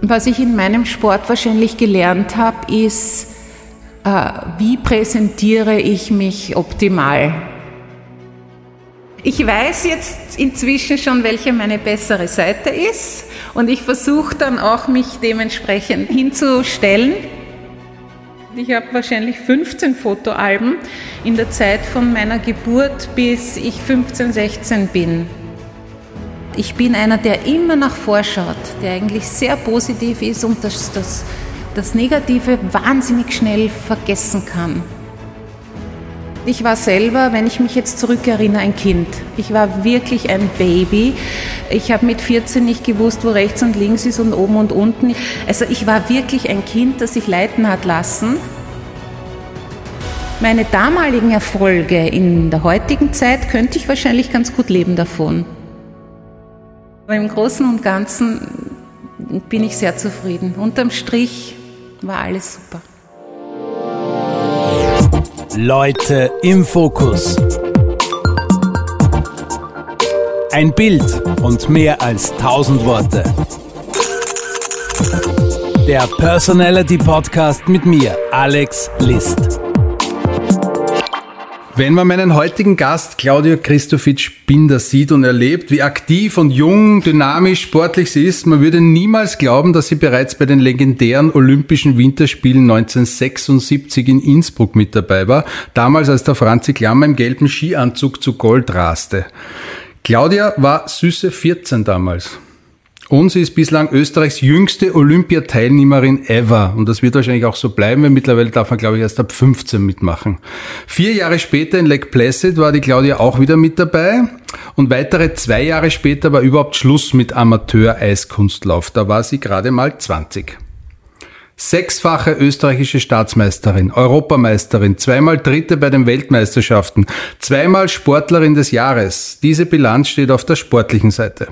Was ich in meinem Sport wahrscheinlich gelernt habe, ist, äh, wie präsentiere ich mich optimal. Ich weiß jetzt inzwischen schon, welche meine bessere Seite ist und ich versuche dann auch, mich dementsprechend hinzustellen. Ich habe wahrscheinlich 15 Fotoalben in der Zeit von meiner Geburt bis ich 15, 16 bin. Ich bin einer, der immer nach vorschaut, der eigentlich sehr positiv ist und das, das, das Negative wahnsinnig schnell vergessen kann. Ich war selber, wenn ich mich jetzt zurückerinnere, ein Kind. Ich war wirklich ein Baby. Ich habe mit 14 nicht gewusst, wo rechts und links ist und oben und unten. Also ich war wirklich ein Kind, das sich leiten hat lassen. Meine damaligen Erfolge in der heutigen Zeit könnte ich wahrscheinlich ganz gut leben davon. Im Großen und Ganzen bin ich sehr zufrieden. Unterm Strich war alles super. Leute im Fokus. Ein Bild und mehr als tausend Worte. Der Personality Podcast mit mir, Alex List. Wenn man meinen heutigen Gast Claudia Christofitsch Binder sieht und erlebt, wie aktiv und jung, dynamisch, sportlich sie ist, man würde niemals glauben, dass sie bereits bei den legendären Olympischen Winterspielen 1976 in Innsbruck mit dabei war, damals als der Franzi Klammer im gelben Skianzug zu Gold raste. Claudia war süße 14 damals. Und sie ist bislang Österreichs jüngste Olympiateilnehmerin ever. Und das wird wahrscheinlich auch so bleiben, weil mittlerweile darf man, glaube ich, erst ab 15 mitmachen. Vier Jahre später in Lake Placid war die Claudia auch wieder mit dabei. Und weitere zwei Jahre später war überhaupt Schluss mit Amateur-Eiskunstlauf. Da war sie gerade mal 20. Sechsfache österreichische Staatsmeisterin, Europameisterin, zweimal Dritte bei den Weltmeisterschaften, zweimal Sportlerin des Jahres. Diese Bilanz steht auf der sportlichen Seite.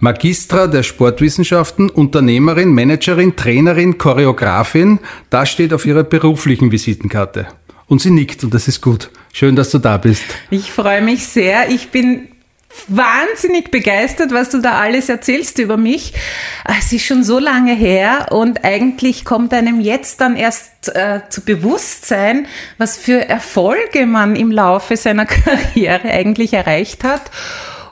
Magistra der Sportwissenschaften, Unternehmerin, Managerin, Trainerin, Choreografin, das steht auf ihrer beruflichen Visitenkarte. Und sie nickt und das ist gut. Schön, dass du da bist. Ich freue mich sehr. Ich bin wahnsinnig begeistert, was du da alles erzählst über mich. Es ist schon so lange her und eigentlich kommt einem jetzt dann erst äh, zu Bewusstsein, was für Erfolge man im Laufe seiner Karriere eigentlich erreicht hat.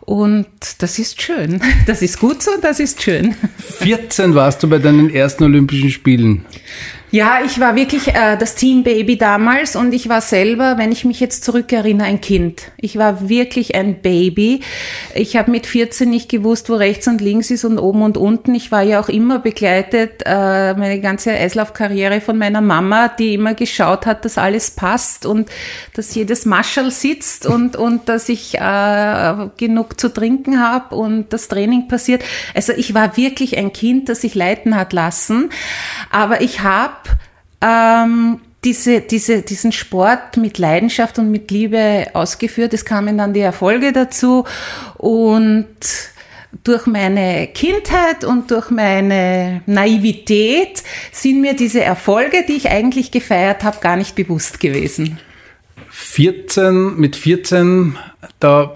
Und das ist schön. Das ist gut so, das ist schön. 14 warst du bei deinen ersten Olympischen Spielen. Ja, ich war wirklich äh, das Teambaby damals und ich war selber, wenn ich mich jetzt zurückerinnere, ein Kind. Ich war wirklich ein Baby. Ich habe mit 14 nicht gewusst, wo rechts und links ist und oben und unten. Ich war ja auch immer begleitet, äh, meine ganze Eislaufkarriere von meiner Mama, die immer geschaut hat, dass alles passt und dass jedes Maschel sitzt und, und dass ich äh, genug zu trinken habe und das Training passiert. Also ich war wirklich ein Kind, das sich leiten hat lassen. Aber ich habe ähm, diese, diese, diesen Sport mit Leidenschaft und mit Liebe ausgeführt. Es kamen dann die Erfolge dazu und durch meine Kindheit und durch meine Naivität sind mir diese Erfolge, die ich eigentlich gefeiert habe, gar nicht bewusst gewesen. 14, mit 14, da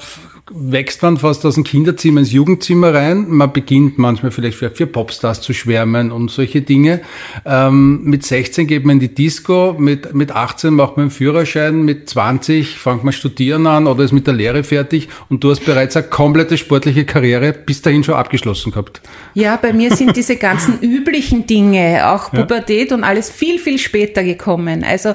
wächst man fast aus dem Kinderzimmer ins Jugendzimmer rein. Man beginnt manchmal vielleicht für, für Popstars zu schwärmen und solche Dinge. Ähm, mit 16 geht man in die Disco, mit, mit 18 macht man einen Führerschein, mit 20 fängt man studieren an oder ist mit der Lehre fertig und du hast bereits eine komplette sportliche Karriere bis dahin schon abgeschlossen gehabt. Ja, bei mir sind diese ganzen üblichen Dinge, auch Pubertät ja. und alles viel, viel später gekommen. Also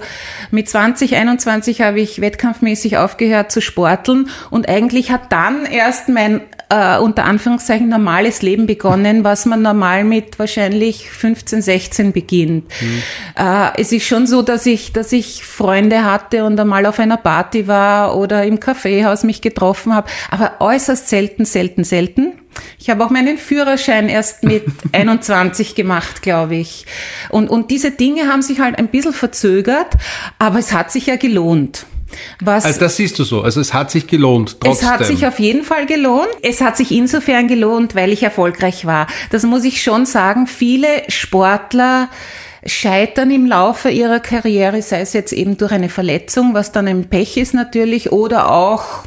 mit 20, 21 habe ich wettkampfmäßig aufgehört zu sporteln und eigentlich hat dann erst mein äh, unter Anführungszeichen normales Leben begonnen, was man normal mit wahrscheinlich 15, 16 beginnt. Mhm. Äh, es ist schon so, dass ich, dass ich Freunde hatte und einmal auf einer Party war oder im Kaffeehaus mich getroffen habe, aber äußerst selten, selten, selten. Ich habe auch meinen Führerschein erst mit 21 gemacht, glaube ich. Und, und diese Dinge haben sich halt ein bisschen verzögert, aber es hat sich ja gelohnt. Was also das siehst du so. Also es hat sich gelohnt. Trotzdem. Es hat sich auf jeden Fall gelohnt. Es hat sich insofern gelohnt, weil ich erfolgreich war. Das muss ich schon sagen. Viele Sportler scheitern im Laufe ihrer Karriere, sei es jetzt eben durch eine Verletzung, was dann ein Pech ist natürlich, oder auch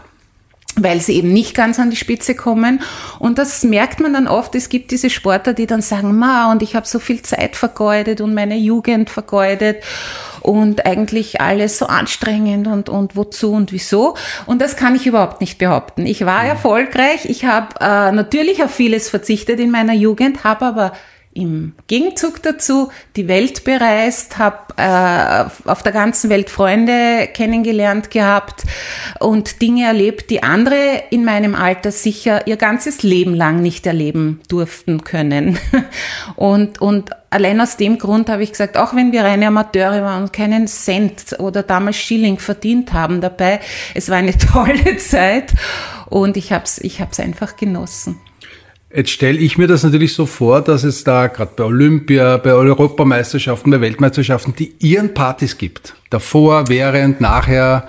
weil sie eben nicht ganz an die Spitze kommen. Und das merkt man dann oft. Es gibt diese Sportler, die dann sagen, ma, und ich habe so viel Zeit vergeudet und meine Jugend vergeudet und eigentlich alles so anstrengend und, und wozu und wieso. Und das kann ich überhaupt nicht behaupten. Ich war mhm. erfolgreich. Ich habe äh, natürlich auf vieles verzichtet in meiner Jugend, habe aber im Gegenzug dazu die Welt bereist, habe äh, auf der ganzen Welt Freunde kennengelernt gehabt und Dinge erlebt, die andere in meinem Alter sicher ihr ganzes Leben lang nicht erleben durften können. Und, und allein aus dem Grund habe ich gesagt, auch wenn wir reine Amateure waren und keinen Cent oder damals Schilling verdient haben dabei, es war eine tolle Zeit und ich habe es ich hab's einfach genossen. Jetzt stelle ich mir das natürlich so vor, dass es da gerade bei Olympia, bei Europameisterschaften, bei Weltmeisterschaften die ihren Partys gibt. Davor, während, nachher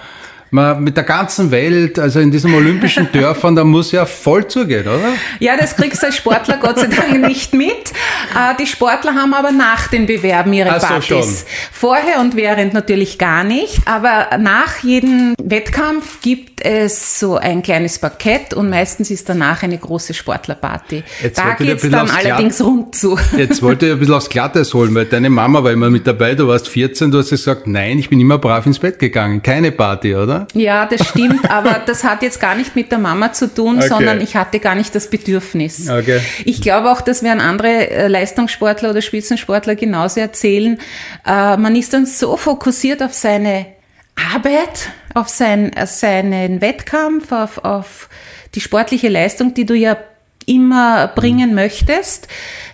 man mit der ganzen Welt, also in diesen olympischen Dörfern, da muss ja voll zugehen, oder? Ja, das kriegst du als Sportler Gott sei Dank nicht mit. Äh, die Sportler haben aber nach den Bewerben ihre Ach Partys. So. Vorher und während natürlich gar nicht, aber nach jedem Wettkampf gibt es so ein kleines Parkett und meistens ist danach eine große Sportlerparty. Jetzt da geht es dann allerdings rund zu. Jetzt wollte ich ein bisschen aufs Glatteis holen, weil deine Mama war immer mit dabei, du warst 14, du hast gesagt, nein, ich bin immer brav ins Bett gegangen, keine Party, oder? Ja, das stimmt, aber das hat jetzt gar nicht mit der Mama zu tun, okay. sondern ich hatte gar nicht das Bedürfnis. Okay. Ich glaube auch, das werden andere äh, Leistungssportler oder Spitzensportler genauso erzählen. Äh, man ist dann so fokussiert auf seine Arbeit, auf sein, seinen Wettkampf, auf, auf die sportliche Leistung, die du ja immer bringen möchtest,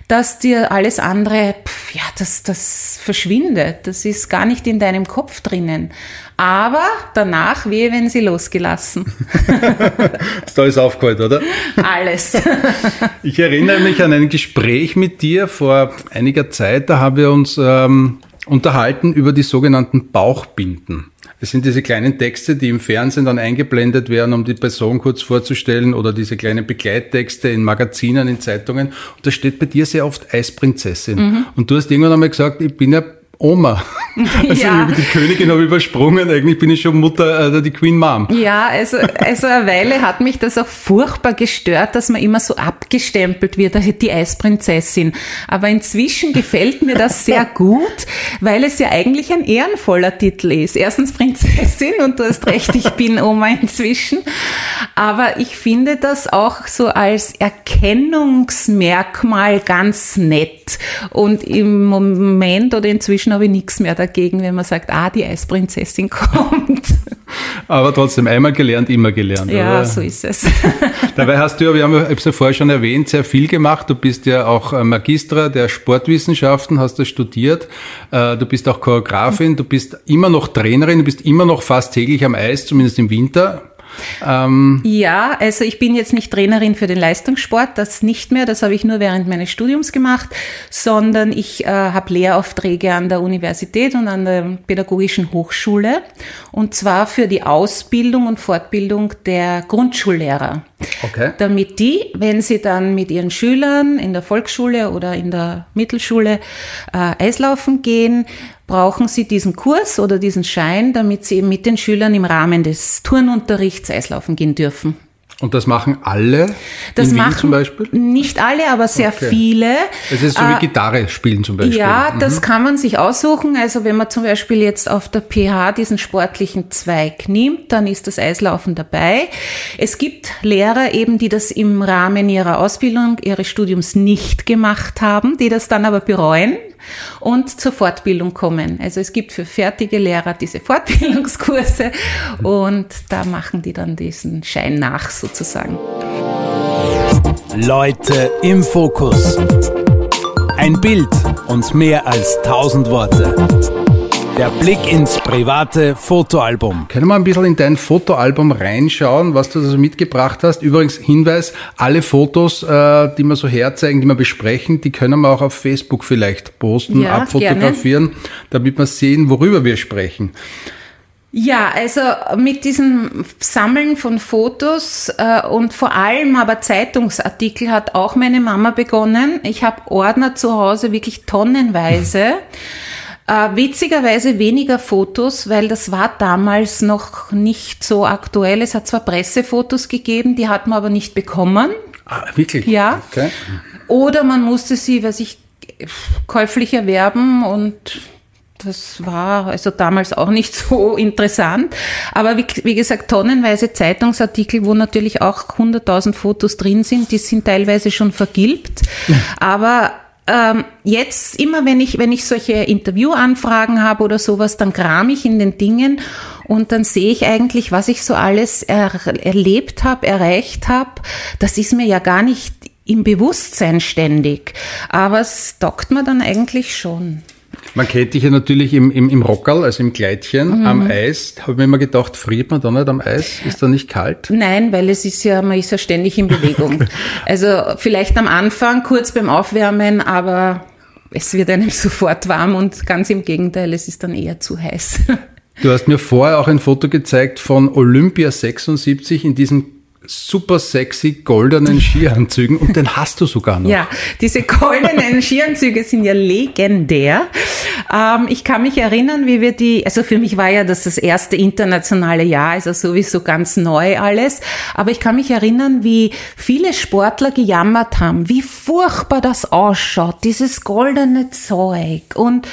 dass dir alles andere, pff, ja, das, das verschwindet. Das ist gar nicht in deinem Kopf drinnen. Aber danach wehe, wenn sie losgelassen. Ist alles aufgeholt, oder? Alles. ich erinnere mich an ein Gespräch mit dir vor einiger Zeit. Da haben wir uns ähm, unterhalten über die sogenannten Bauchbinden. Das sind diese kleinen Texte, die im Fernsehen dann eingeblendet werden, um die Person kurz vorzustellen, oder diese kleinen Begleittexte in Magazinen, in Zeitungen. Und da steht bei dir sehr oft Eisprinzessin. Mhm. Und du hast irgendwann einmal gesagt, ich bin ja Oma. Also ja. die Königin habe ich übersprungen, eigentlich bin ich schon Mutter, äh, die Queen Mom. Ja, also, also eine Weile hat mich das auch furchtbar gestört, dass man immer so abgestempelt wird, die Eisprinzessin. Aber inzwischen gefällt mir das sehr gut, weil es ja eigentlich ein ehrenvoller Titel ist. Erstens Prinzessin und du hast recht, ich bin Oma inzwischen. Aber ich finde das auch so als Erkennungsmerkmal ganz nett. Und im Moment oder inzwischen inzwischen habe ich nichts mehr dagegen, wenn man sagt, ah, die Eisprinzessin kommt. Aber trotzdem, einmal gelernt, immer gelernt. Ja, oder? so ist es. Dabei hast du ja, wir haben es ja vorher schon erwähnt, sehr viel gemacht. Du bist ja auch äh, Magistra der Sportwissenschaften, hast das studiert. Äh, du bist auch Choreografin, du bist immer noch Trainerin, du bist immer noch fast täglich am Eis, zumindest im Winter. Ähm ja, also ich bin jetzt nicht Trainerin für den Leistungssport, das nicht mehr, das habe ich nur während meines Studiums gemacht, sondern ich äh, habe Lehraufträge an der Universität und an der Pädagogischen Hochschule und zwar für die Ausbildung und Fortbildung der Grundschullehrer. Okay. Damit die, wenn sie dann mit ihren Schülern in der Volksschule oder in der Mittelschule äh, Eislaufen gehen, brauchen Sie diesen Kurs oder diesen Schein, damit Sie eben mit den Schülern im Rahmen des Turnunterrichts Eislaufen gehen dürfen. Und das machen alle? Das in Wien machen zum Beispiel? Nicht alle, aber sehr okay. viele. Es ist so wie äh, Gitarre spielen zum Beispiel. Ja, mhm. das kann man sich aussuchen. Also wenn man zum Beispiel jetzt auf der PH diesen sportlichen Zweig nimmt, dann ist das Eislaufen dabei. Es gibt Lehrer eben, die das im Rahmen ihrer Ausbildung, ihres Studiums nicht gemacht haben, die das dann aber bereuen und zur Fortbildung kommen. Also es gibt für fertige Lehrer diese Fortbildungskurse und da machen die dann diesen Schein nach sozusagen. Leute im Fokus. Ein Bild und mehr als tausend Worte. Der Blick ins private Fotoalbum. Können wir ein bisschen in dein Fotoalbum reinschauen, was du also mitgebracht hast? Übrigens Hinweis, alle Fotos, äh, die wir so herzeigen, die wir besprechen, die können wir auch auf Facebook vielleicht posten, ja, abfotografieren, gerne. damit wir sehen, worüber wir sprechen. Ja, also mit diesem Sammeln von Fotos äh, und vor allem aber Zeitungsartikel hat auch meine Mama begonnen. Ich habe Ordner zu Hause, wirklich tonnenweise. Äh, witzigerweise weniger Fotos, weil das war damals noch nicht so aktuell. Es hat zwar Pressefotos gegeben, die hat man aber nicht bekommen. Ah, wirklich? Ja. Okay. Oder man musste sie, weiß ich, käuflich erwerben und das war also damals auch nicht so interessant. Aber wie, wie gesagt, tonnenweise Zeitungsartikel, wo natürlich auch 100.000 Fotos drin sind, die sind teilweise schon vergilbt. Aber ähm, jetzt immer, wenn ich, wenn ich solche Interviewanfragen habe oder sowas, dann kram ich in den Dingen und dann sehe ich eigentlich, was ich so alles er, erlebt habe, erreicht habe. Das ist mir ja gar nicht im Bewusstsein ständig. Aber es dockt mir dann eigentlich schon. Man kennt dich ja natürlich im, im, im Rockerl, also im Kleidchen, Mhm. am Eis. Habe ich mir immer gedacht, friert man da nicht am Eis? Ist da nicht kalt? Nein, weil es ist ja, man ist ja ständig in Bewegung. Also vielleicht am Anfang kurz beim Aufwärmen, aber es wird einem sofort warm und ganz im Gegenteil, es ist dann eher zu heiß. Du hast mir vorher auch ein Foto gezeigt von Olympia 76 in diesen super sexy goldenen Skianzügen und den hast du sogar noch. Ja, diese goldenen Skianzüge sind ja legendär. Ähm, ich kann mich erinnern, wie wir die, also für mich war ja das das erste internationale Jahr, also sowieso ganz neu alles. Aber ich kann mich erinnern, wie viele Sportler gejammert haben, wie furchtbar das ausschaut, dieses goldene Zeug und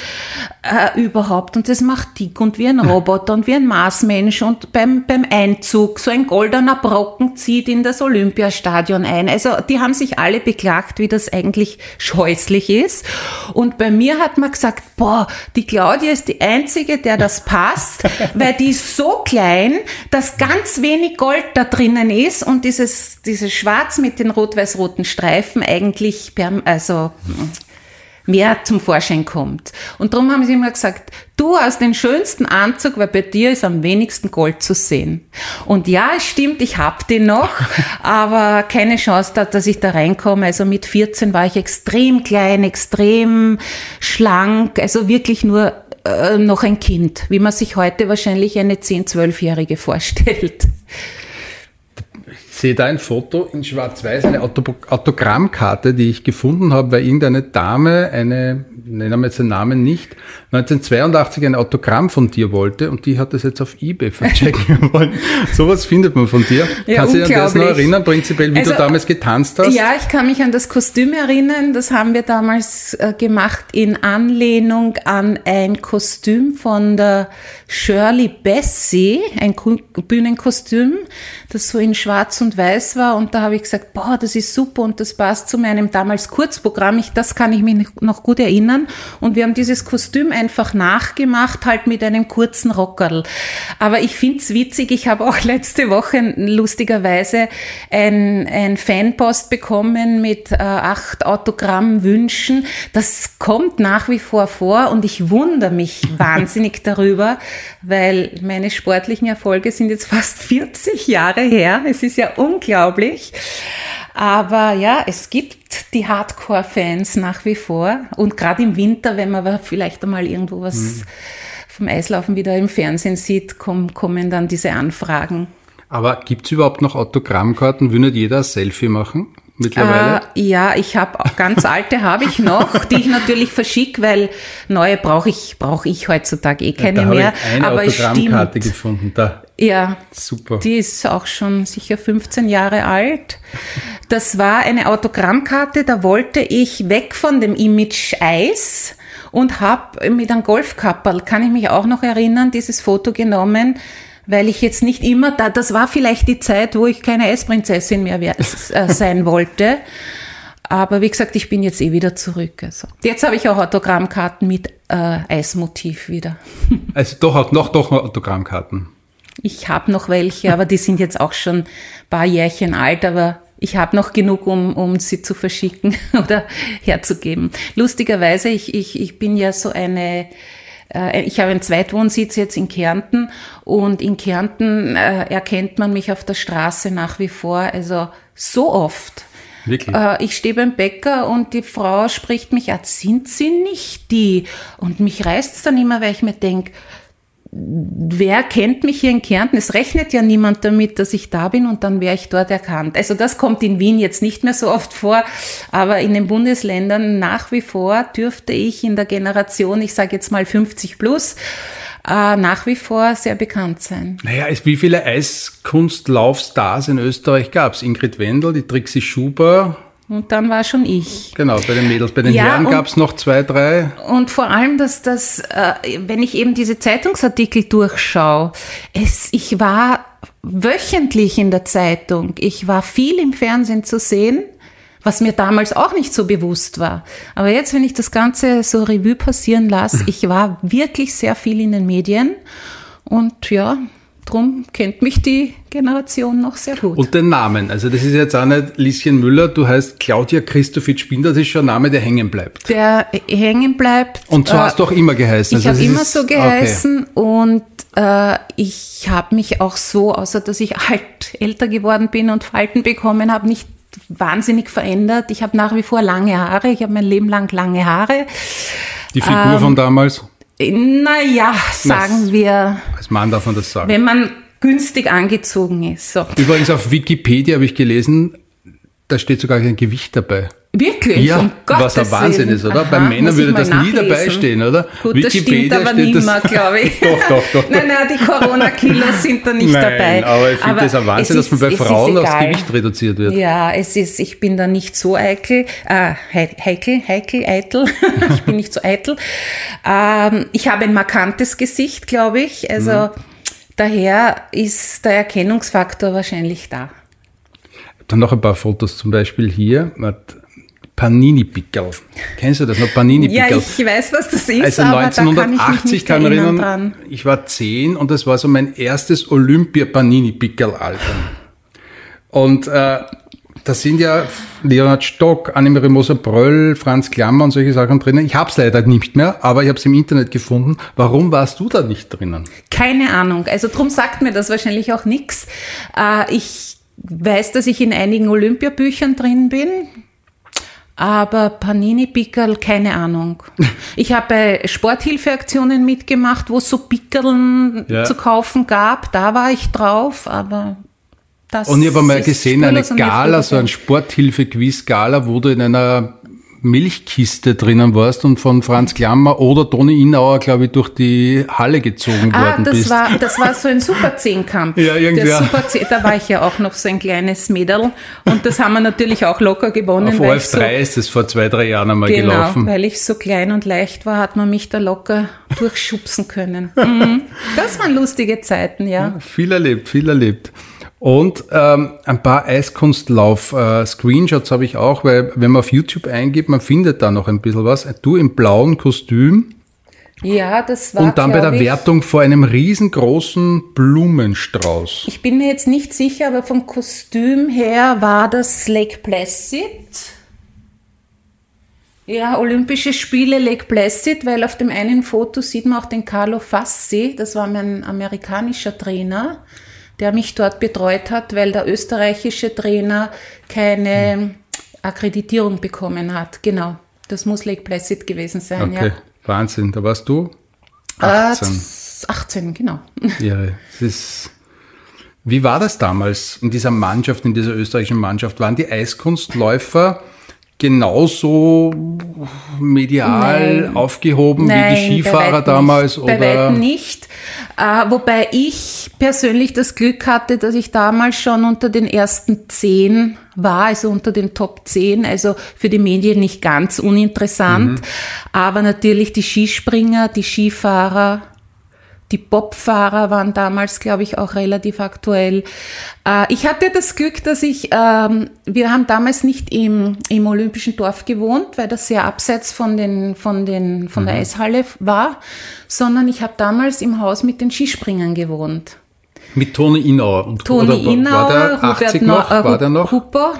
äh, überhaupt. Und das macht dick und wie ein Roboter und wie ein Marsmensch und beim, beim Einzug so ein goldener Brocken zieht in das Olympiastadion ein. Also die haben sich alle beklagt, wie das eigentlich scheußlich ist. Und bei mir hat man gesagt, boah, die Claudia ist die Einzige, der das passt, weil die ist so klein, dass ganz wenig Gold da drinnen ist und dieses, dieses Schwarz mit den rot-weiß-roten Streifen eigentlich, per, also mehr zum Vorschein kommt. Und darum haben sie immer gesagt, du hast den schönsten Anzug, weil bei dir ist am wenigsten Gold zu sehen. Und ja, es stimmt, ich hab den noch, aber keine Chance, da, dass ich da reinkomme. Also mit 14 war ich extrem klein, extrem schlank, also wirklich nur äh, noch ein Kind, wie man sich heute wahrscheinlich eine 10-, 12-Jährige vorstellt. Ich sehe da ein Foto in Schwarz-Weiß, eine Auto Autogrammkarte, die ich gefunden habe, weil irgendeine Dame, eine, nennen wir jetzt den Namen nicht, 1982 ein Autogramm von dir wollte und die hat das jetzt auf Ebay verchecken wollen. Sowas findet man von dir. Ja, Kannst du dich an das noch erinnern, prinzipiell, wie Also, du damals getanzt hast? Ja, ich kann mich an das Kostüm erinnern. Das haben wir damals äh, gemacht in Anlehnung an ein Kostüm von der Shirley Bassey, ein Bühnenkostüm, das so in Schwarz und Weiß war. Und da habe ich gesagt, boah, das ist super und das passt zu meinem damals Kurzprogramm. Ich, das kann ich mich noch gut erinnern. Und wir haben dieses Kostüm einfach nachgemacht, halt mit einem kurzen Rockerl. Aber ich find's witzig. Ich habe auch letzte Woche lustigerweise ein, ein Fanpost bekommen mit äh, acht Autogrammwünschen. Das kommt nach wie vor vor und ich wundere mich wahnsinnig darüber, weil meine sportlichen Erfolge sind jetzt fast 40 Jahre her. Es ist ja unglaublich. Aber ja, es gibt die Hardcore-Fans nach wie vor. Und gerade im Winter, wenn man vielleicht einmal irgendwo was vom Eislaufen wieder im Fernsehen sieht, kommen, kommen dann diese Anfragen. Aber gibt's überhaupt noch Autogrammkarten? Will nicht jeder ein Selfie machen mittlerweile? Äh, ja, ich habe ganz alte habe ich noch, die ich natürlich verschicke, weil neue brauche ich brauche ich heutzutage eh keine da habe mehr. ich eine Aber es Autogrammkarte gefunden. Da, Ja, super. die ist auch schon sicher 15 Jahre alt. Das war eine Autogrammkarte, da wollte ich weg von dem Image Eis und habe mit einem Golfkapperl, kann ich mich auch noch erinnern, dieses Foto genommen, weil ich jetzt nicht immer, da, das war vielleicht die Zeit, wo ich keine Eisprinzessin mehr wer- äh, sein wollte. Aber wie gesagt, ich bin jetzt eh wieder zurück. Also. Jetzt habe ich auch Autogrammkarten mit äh, Eismotiv wieder. Also doch, noch, doch noch Autogrammkarten. Ich habe noch welche, aber die sind jetzt auch schon ein paar Jährchen alt, aber ich habe noch genug, um, um sie zu verschicken oder herzugeben. Lustigerweise, ich, ich, ich bin ja so eine, äh, ich habe einen Zweitwohnsitz jetzt in Kärnten und in Kärnten äh, erkennt man mich auf der Straße nach wie vor, also so oft. Wirklich? Äh, ich stehe beim Bäcker und die Frau spricht mich an, sind Sie nicht die? Und mich reißt's dann immer, weil ich mir denk, wer kennt mich hier in Kärnten? Es rechnet ja niemand damit, dass ich da bin und dann wäre ich dort erkannt. Also das kommt in Wien jetzt nicht mehr so oft vor, aber in den Bundesländern nach wie vor dürfte ich in der Generation, ich sage jetzt mal 50 plus, äh, nach wie vor sehr bekannt sein. Naja, wie viele Eiskunstlaufstars in Österreich gab es? Ingrid Wendel, die Trixie Schuber, und dann war schon ich. Genau, bei den Mädels. Bei den ja, Herren gab es noch zwei, drei. Und vor allem, dass das, äh, wenn ich eben diese Zeitungsartikel durchschaue, es, ich war wöchentlich in der Zeitung. Ich war viel im Fernsehen zu sehen, was mir damals auch nicht so bewusst war. Aber jetzt, wenn ich das Ganze so Revue passieren lasse, ich war wirklich sehr viel in den Medien. Und ja, Drum kennt mich die Generation noch sehr gut. Und den Namen, also das ist jetzt auch nicht Lieschen Müller, du heißt Claudia Christofitsch-Binder, das ist schon ein Name, der hängen bleibt. Der hängen bleibt. Und so äh, hast du auch immer geheißen. Ich also habe immer so geheißen okay. und äh, ich habe mich auch so, außer dass ich alt älter geworden bin und Falten bekommen habe, nicht wahnsinnig verändert. Ich habe nach wie vor lange Haare, ich habe mein Leben lang lange Haare. Die Figur ähm, von damals? Naja, sagen wir. Als Mann darf man das sagen. Wenn man günstig angezogen ist. So. Übrigens auf Wikipedia habe ich gelesen, da steht sogar kein Gewicht dabei. Wirklich? Ja, um was ein Wahnsinn ist, oder? Aha, Bei Männern würde das nachlesen. nie dabei stehen, oder? Gut, Wikipedia das stimmt aber nicht mehr, glaube ich. doch, doch, doch. nein, nein, die Corona-Kilos sind da nicht nein, dabei. aber ich finde das ein Wahnsinn, ist, dass man bei Frauen aufs Gewicht reduziert wird. Ja, es ist, ich bin da nicht so eitel, äh, heikel, heikel, eitel. ich bin nicht so eitel. Ähm, ich habe ein markantes Gesicht, glaube ich. Also, mhm. daher ist der Erkennungsfaktor wahrscheinlich da. Dann noch ein paar Fotos, zum Beispiel hier. Panini-Pickel. Kennst du das noch? Panini-Pickel. Ja, ich weiß, was das ist. Also 1980 kann, ich mich erinnern, dran. ich war zehn und das war so mein erstes Olympia-Panini-Pickel-Album. Und äh, da sind ja Leonhard Stock, Annemarie Moser-Bröll, Franz Klammer und solche Sachen drinnen. Ich habe es leider nicht mehr, aber ich habe es im Internet gefunden. Warum warst du da nicht drinnen? Keine Ahnung. Also drum sagt mir das wahrscheinlich auch nichts. Äh, ich weiß, dass ich in einigen Olympiabüchern drin bin. Aber Panini-Pickerl, keine Ahnung. Ich habe bei Sporthilfeaktionen mitgemacht, wo es so Pickerln ja. zu kaufen gab. Da war ich drauf, aber das Und ich habe mal gesehen, eine Gala, so ein Sporthilfe-Quiz-Gala, wo du in einer Milchkiste drinnen warst und von Franz Klammer oder Toni Innauer, glaube ich, durch die Halle gezogen ah, worden das bist. War, das war so ein Super-Zehnkampf. ja, irgendwie. da war ich ja auch noch so ein kleines Mädel und das haben wir natürlich auch locker gewonnen. Auf OF3 so, ist das vor zwei, drei Jahren einmal genau, gelaufen. weil ich so klein und leicht war, hat man mich da locker durchschubsen können. Mhm. Das waren lustige Zeiten, ja. ja viel erlebt, viel erlebt. Und ähm, ein paar Eiskunstlauf-Screenshots äh, habe ich auch, weil wenn man auf YouTube eingibt, man findet da noch ein bisschen was. Du im blauen Kostüm. Ja, das war. Und dann bei der ich, Wertung vor einem riesengroßen Blumenstrauß. Ich bin mir jetzt nicht sicher, aber vom Kostüm her war das Lake Placid. Ja, Olympische Spiele Lake Placid, weil auf dem einen Foto sieht man auch den Carlo Fassi, das war mein amerikanischer Trainer der mich dort betreut hat, weil der österreichische Trainer keine Akkreditierung bekommen hat. Genau, das muss Lake Placid gewesen sein. Okay, ja. Wahnsinn. Da warst du 18. Äh, 18, genau. Ja, es ist wie war das damals in dieser Mannschaft, in dieser österreichischen Mannschaft? Waren die Eiskunstläufer genauso medial Nein. aufgehoben Nein, wie die Skifahrer damals? Nicht. Oder? Bei weitem nicht. Äh, wobei ich persönlich das Glück hatte, dass ich damals schon unter den ersten zehn war, also unter den Top 10, also für die Medien nicht ganz uninteressant. Mhm. Aber natürlich die Skispringer, die Skifahrer, die Bobfahrer waren damals, glaube ich, auch relativ aktuell. Äh, ich hatte das Glück, dass ich, ähm, wir haben damals nicht im, im Olympischen Dorf gewohnt, weil das sehr abseits von, den, von, den, von mhm. der Eishalle war, sondern ich habe damals im Haus mit den Skispringern gewohnt. Mit Toni Inauer. Und, Toni Inauer, war der 80 Robert noch? War der noch? Cooper.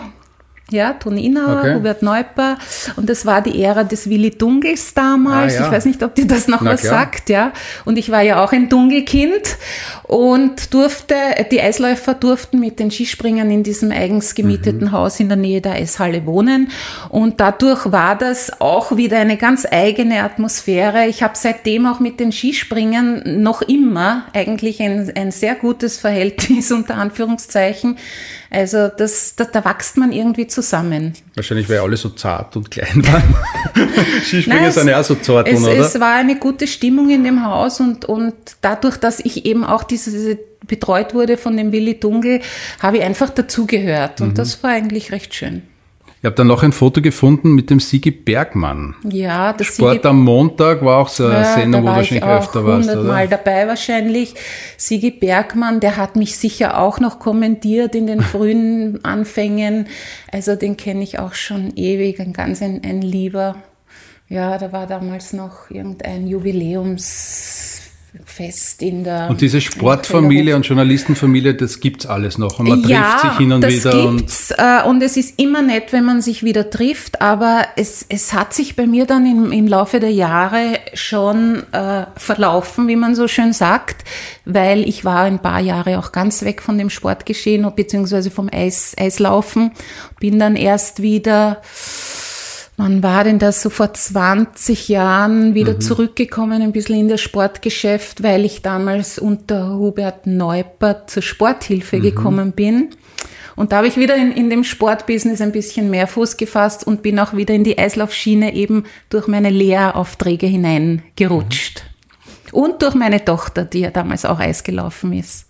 Ja, Toni Inauer, Okay. Hubert Neuper. Und das war die Ära des Willi Dungels damals. Ah, ja. Ich weiß nicht, ob dir das noch Na was klar. sagt, ja. Und ich war ja auch ein Dungelkind und durfte, die Eisläufer durften mit den Skispringern in diesem eigens gemieteten Mhm. Haus in der Nähe der Eishalle wohnen. Und dadurch war das auch wieder eine ganz eigene Atmosphäre. Ich habe seitdem auch mit den Skispringen noch immer eigentlich ein, ein sehr gutes Verhältnis unter Anführungszeichen. Also das, da, da wächst man irgendwie zusammen. Wahrscheinlich, weil alle so zart und klein waren. Skispringer Nein, sind ja auch so zart, es, oder? es war eine gute Stimmung in dem Haus und, und dadurch, dass ich eben auch diese betreut wurde von dem Willi Dungel, habe ich einfach dazugehört Mhm. und das war eigentlich recht schön. Ich habe dann noch ein Foto gefunden mit dem Sigi Bergmann. Ja, das Sport am Montag war auch so eine Ja, Sendung, wo du wahrscheinlich öfter warst, hundertmal oder? dabei wahrscheinlich. Sigi Bergmann, der hat mich sicher auch noch kommentiert in den frühen Anfängen. Also den kenne ich auch schon ewig, ein ganz ein, ein lieber. Ja, da war damals noch irgendein Jubiläumsfest in der Und diese Sportfamilie und Journalistenfamilie, das gibt's alles noch. Und man trifft sich hin und das wieder. Und gibt's, äh, und es ist immer nett, wenn man sich wieder trifft, aber es, es hat sich bei mir dann im, im Laufe der Jahre schon äh, verlaufen, wie man so schön sagt, weil ich war ein paar Jahre auch ganz weg von dem Sportgeschehen beziehungsweise vom Eis, Eislaufen, bin dann erst wieder Wann war denn das so vor 20 Jahren wieder zurückgekommen, ein bisschen in das Sportgeschäft, weil ich damals unter Hubert Neupert zur Sporthilfe gekommen bin. Und da habe ich wieder in, in dem Sportbusiness ein bisschen mehr Fuß gefasst und bin auch wieder in die Eislaufschiene eben durch meine Lehraufträge hineingerutscht. Und durch meine Tochter, die ja damals auch Eis gelaufen ist.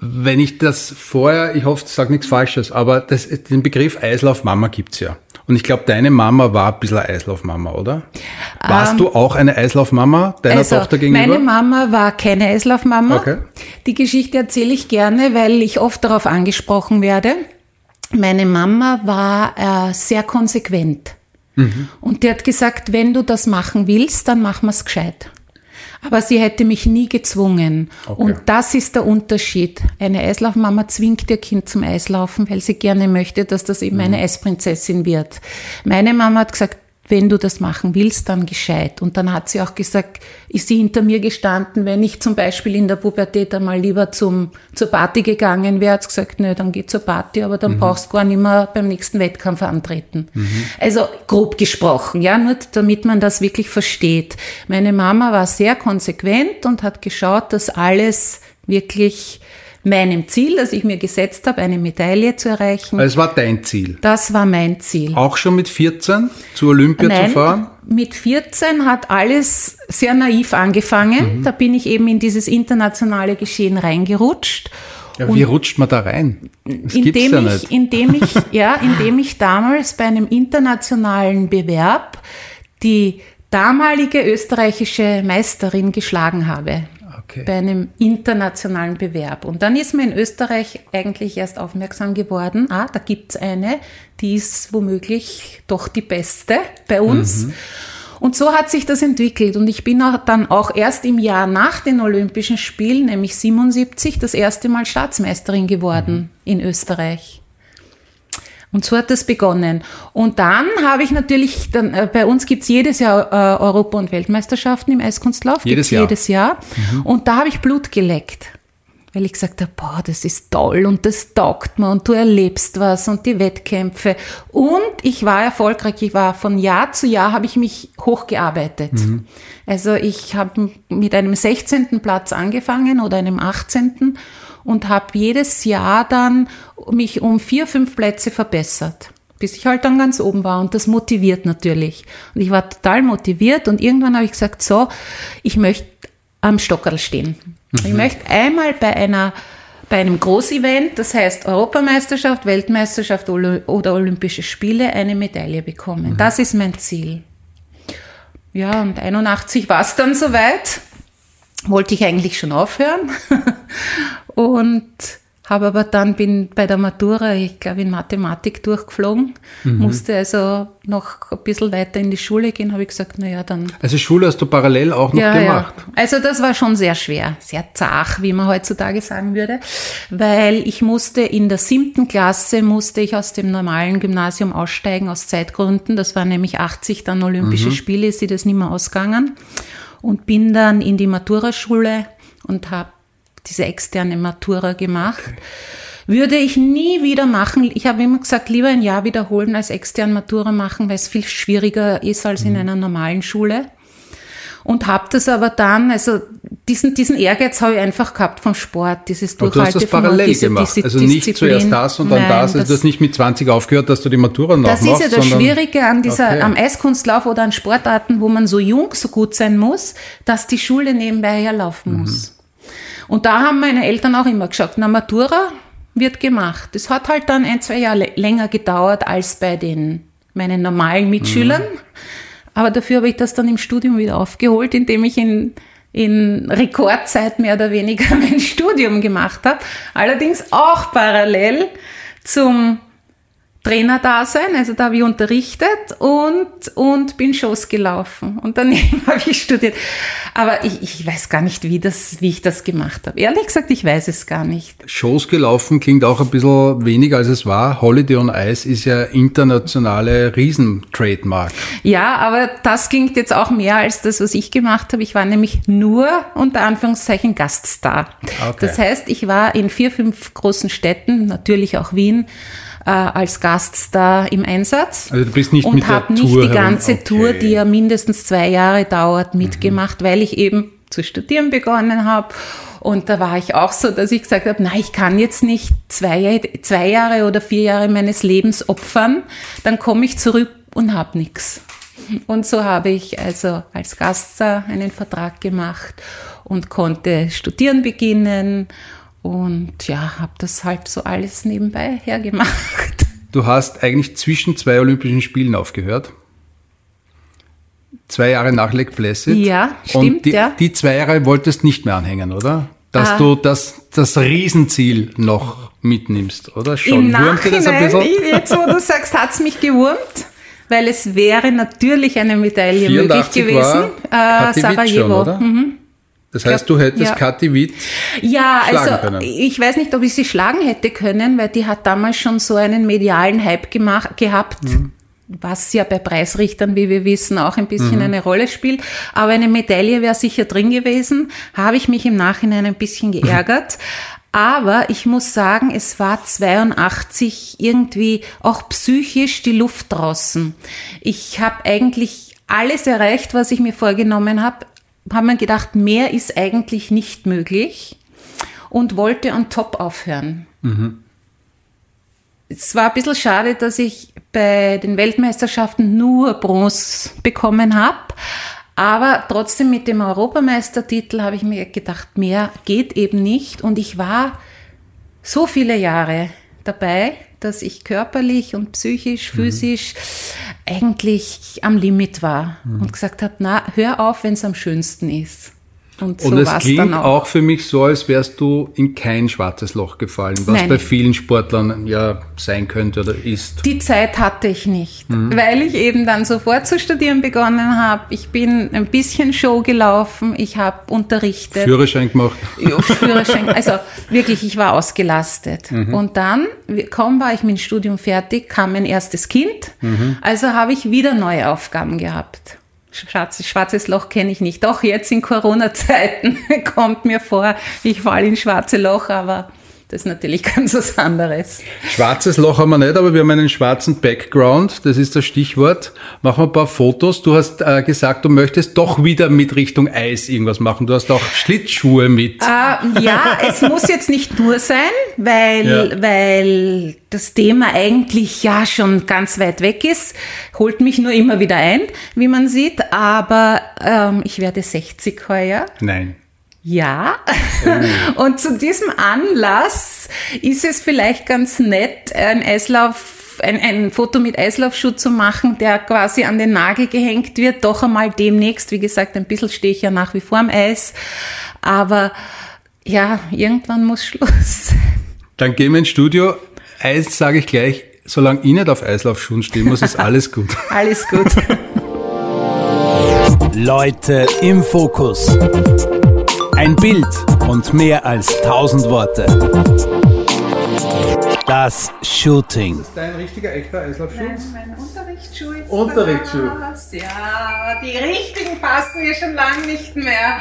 wenn ich das vorher, ich hoffe, ich sage nichts Falsches, aber das, den Begriff Eislaufmama gibt's ja. Und ich glaube, deine Mama war ein bisschen Eislaufmama, oder? Warst du auch eine Eislaufmama deiner Ähm, Also, Tochter gegenüber? Meine Mama war keine Eislaufmama. Okay. Die Geschichte erzähle ich gerne, weil ich oft darauf angesprochen werde. Meine Mama war äh, sehr konsequent. Mhm. Und die hat gesagt, wenn du das machen willst, dann machen wir es gescheit. Aber sie hätte mich nie gezwungen. Okay. Und das ist der Unterschied. Eine Eislaufmama zwingt ihr Kind zum Eislaufen, weil sie gerne möchte, dass das eben Mhm. eine Eisprinzessin wird. Meine Mama hat gesagt, wenn du das machen willst, dann gescheit. Und dann hat sie auch gesagt, ist sie hinter mir gestanden, wenn ich zum Beispiel in der Pubertät einmal lieber zum, zur Party gegangen wäre, hat sie gesagt, nö, dann geh zur Party, aber dann brauchst du gar nicht mehr beim nächsten Wettkampf antreten. Also grob gesprochen, ja, nur damit man das wirklich versteht. Meine Mama war sehr konsequent und hat geschaut, dass alles wirklich meinem Ziel, das ich mir gesetzt habe, eine Medaille zu erreichen, Es war dein Ziel. das war mein Ziel. Auch schon mit 14 zur Olympia zu fahren? mit 14 hat alles sehr naiv angefangen. Mhm. Da bin ich eben in dieses internationale Geschehen reingerutscht. Ja, wie rutscht man da rein? Das gibt's indem ja ich, nicht. indem ich, ja, indem ich damals bei einem internationalen Bewerb die damalige österreichische Meisterin geschlagen habe. Okay. Bei einem internationalen Bewerb. Und dann ist mir in Österreich eigentlich erst aufmerksam geworden, ah, da gibt's eine, die ist womöglich doch die beste bei uns. Und so hat sich das entwickelt. Und ich bin auch dann auch erst im Jahr nach den Olympischen Spielen, nämlich 77, das erste Mal Staatsmeisterin geworden in Österreich. Und so hat das begonnen. Und dann habe ich natürlich, dann, äh, bei uns gibt's jedes Jahr äh, Europa- und Weltmeisterschaften im Eiskunstlauf. Jedes Gibt's Jahr. Jedes Jahr. Und da habe ich Blut geleckt. Weil ich gesagt habe, boah, das ist toll und das taugt mir und du erlebst was und die Wettkämpfe. Und ich war erfolgreich. Ich war von Jahr zu Jahr habe ich mich hochgearbeitet. Also ich habe mit einem 16. Platz angefangen oder einem 18. und habe jedes Jahr dann mich um vier, fünf Plätze verbessert. Bis ich halt dann ganz oben war und das motiviert natürlich. Und ich war total motiviert und irgendwann habe ich gesagt, so, ich möchte am Stockerl stehen. Ich möchte einmal bei einer bei einem Großevent, das heißt Europameisterschaft, Weltmeisterschaft oder Olympische Spiele, eine Medaille bekommen. Das ist mein Ziel. Ja, und 81 war es dann soweit. Wollte ich eigentlich schon aufhören. und habe aber dann bin bei der Matura, ich glaube in Mathematik durchgeflogen, mhm. musste also noch ein bisschen weiter in die Schule gehen, habe ich gesagt, naja, dann. Also Schule hast du parallel auch noch ja, gemacht? Ja. Also das war schon sehr schwer, sehr zach, wie man heutzutage sagen würde, weil ich musste in der siebten Klasse, musste ich aus dem normalen Gymnasium aussteigen aus Zeitgründen, das waren nämlich 80 dann Olympische mhm. Spiele, ist sie das nicht mehr ausgegangen und bin dann in die Maturaschule und habe diese externe Matura gemacht. Okay. Würde ich nie wieder machen. Ich habe immer gesagt, lieber ein Jahr wiederholen als externe Matura machen, weil es viel schwieriger ist als in mhm. einer normalen Schule. Und habe das aber dann, also diesen, diesen Ehrgeiz habe ich einfach gehabt vom Sport, dieses Durchhaltevermögen. Du hast das parallel diese, gemacht, diese also nicht Disziplin. zuerst das und dann Nein, das. Also das, du hast nicht mit 20 aufgehört, dass du die Matura noch Das machst, ist ja das Schwierige an dieser, okay. am Eiskunstlauf oder an Sportarten, wo man so jung, so gut sein muss, dass die Schule nebenbei herlaufen mhm. muss. Und da haben meine Eltern auch immer gesagt, na Matura wird gemacht. Das hat halt dann ein, zwei Jahre länger gedauert als bei den meinen normalen Mitschülern. Mhm. Aber dafür habe ich das dann im Studium wieder aufgeholt, indem ich in, in Rekordzeit mehr oder weniger mein Studium gemacht habe. Allerdings auch parallel zum Trainer da sein, also da habe ich unterrichtet und, und bin Shows gelaufen. Und daneben habe ich studiert. Aber ich, ich weiß gar nicht, wie, das, wie ich das gemacht habe. Ehrlich gesagt, ich weiß es gar nicht. Shows gelaufen klingt auch ein bisschen weniger, als es war. Holiday on Ice ist ja internationale Riesentrademark. Ja, aber das klingt jetzt auch mehr als das, was ich gemacht habe. Ich war nämlich nur unter Anführungszeichen Gaststar. Okay. Das heißt, ich war in vier, fünf großen Städten, natürlich auch Wien, äh, als Gaststar im Einsatz. Also du bist nicht und mit habe nicht die ganze okay. Tour, die ja mindestens zwei Jahre dauert, mitgemacht, mhm. weil ich eben zu studieren begonnen habe. Und da war ich auch so, dass ich gesagt habe, nein, ich kann jetzt nicht zwei, zwei Jahre oder vier Jahre meines Lebens opfern, dann komme ich zurück und habe nichts. Und so habe ich also als Gaststar einen Vertrag gemacht und konnte studieren beginnen und ja, habe das halt so alles nebenbei hergemacht. Du hast eigentlich zwischen zwei Olympischen Spielen aufgehört. Zwei Jahre nach Lake Placid. Ja, stimmt, Und die, ja. die zwei Jahre wolltest nicht mehr anhängen, oder? Dass ah. du das, das Riesenziel noch mitnimmst, oder? Schon Im wurmt dir das ein bisschen? Jetzt, wo du sagst, hat es mich gewurmt, weil es wäre natürlich eine Medaille möglich gewesen. War äh, Sarajevo. Schon, oder? Mhm. Das heißt, du hättest ja. Kathi Witt ja, also können. ich weiß nicht, ob ich sie schlagen hätte können, weil die hat damals schon so einen medialen Hype gemacht, gehabt. Mhm. Was ja bei Preisrichtern, wie wir wissen, auch ein bisschen mhm. eine Rolle spielt. Aber eine Medaille wäre sicher drin gewesen. Habe ich mich im Nachhinein ein bisschen geärgert. Aber ich muss sagen, es war 82 irgendwie auch psychisch die Luft draußen. Ich habe eigentlich alles erreicht, was ich mir vorgenommen habe habe mir gedacht, mehr ist eigentlich nicht möglich und wollte on top aufhören. Mhm. Es war ein bisschen schade, dass ich bei den Weltmeisterschaften nur Bronze bekommen habe. Aber trotzdem mit dem Europameistertitel habe ich mir gedacht, mehr geht eben nicht. Und ich war so viele Jahre dabei, dass ich körperlich und psychisch, mhm. physisch. Eigentlich am Limit war mhm. und gesagt habe, na, hör auf, wenn es am schönsten ist. Und, so und es klingt auch. auch. für mich so, als wärst du in kein schwarzes Loch gefallen, was Nein. bei vielen Sportlern ja sein könnte oder ist. Die Zeit hatte ich nicht, mhm. weil ich eben dann sofort zu studieren begonnen habe. Ich bin ein bisschen Show gelaufen, ich habe unterrichtet. Führerschein gemacht. Ja, Führerschein, also wirklich, ich war ausgelastet. Mhm. Und dann, kaum war ich mit dem Studium fertig, kam mein erstes Kind. Mhm. Also habe ich wieder neue Aufgaben gehabt. Schwarzes, schwarzes Loch kenne ich nicht. Doch jetzt in Corona-Zeiten kommt mir vor, ich falle in schwarze Loch, aber das ist natürlich ganz was anderes. Schwarzes Loch haben wir nicht, aber wir haben einen schwarzen Background. Das ist das Stichwort. Machen wir ein paar Fotos. Du hast äh, gesagt, du möchtest doch wieder mit Richtung Eis irgendwas machen. Du hast auch Schlittschuhe mit. Äh, ja, es muss jetzt nicht nur sein, weil, ja. weil das Thema eigentlich ja schon ganz weit weg ist. Holt mich nur immer wieder ein, wie man sieht. Aber ähm, ich werde 60 heuer. Nein. Ja, oh. und zu diesem Anlass ist es vielleicht ganz nett, ein Eislauf, ein, ein Foto mit Eislaufschuh zu machen, der quasi an den Nagel gehängt wird. Doch einmal demnächst, wie gesagt, ein bisschen stehe ich ja nach wie vor am Eis, aber ja, irgendwann muss Schluss. Dann gehen wir ins Studio. Eins sage ich gleich, solange ich nicht auf Eislaufschuhen stehen muss, ist alles gut. Alles gut. Leute im Fokus. Ein Bild und mehr als tausend Worte. Das Shooting. ist dein richtiger, echter Eislaufschuh? mein Unterrichtsschuh ist Unterrichtsschuh. das. Ja, die richtigen passen mir schon lange nicht mehr.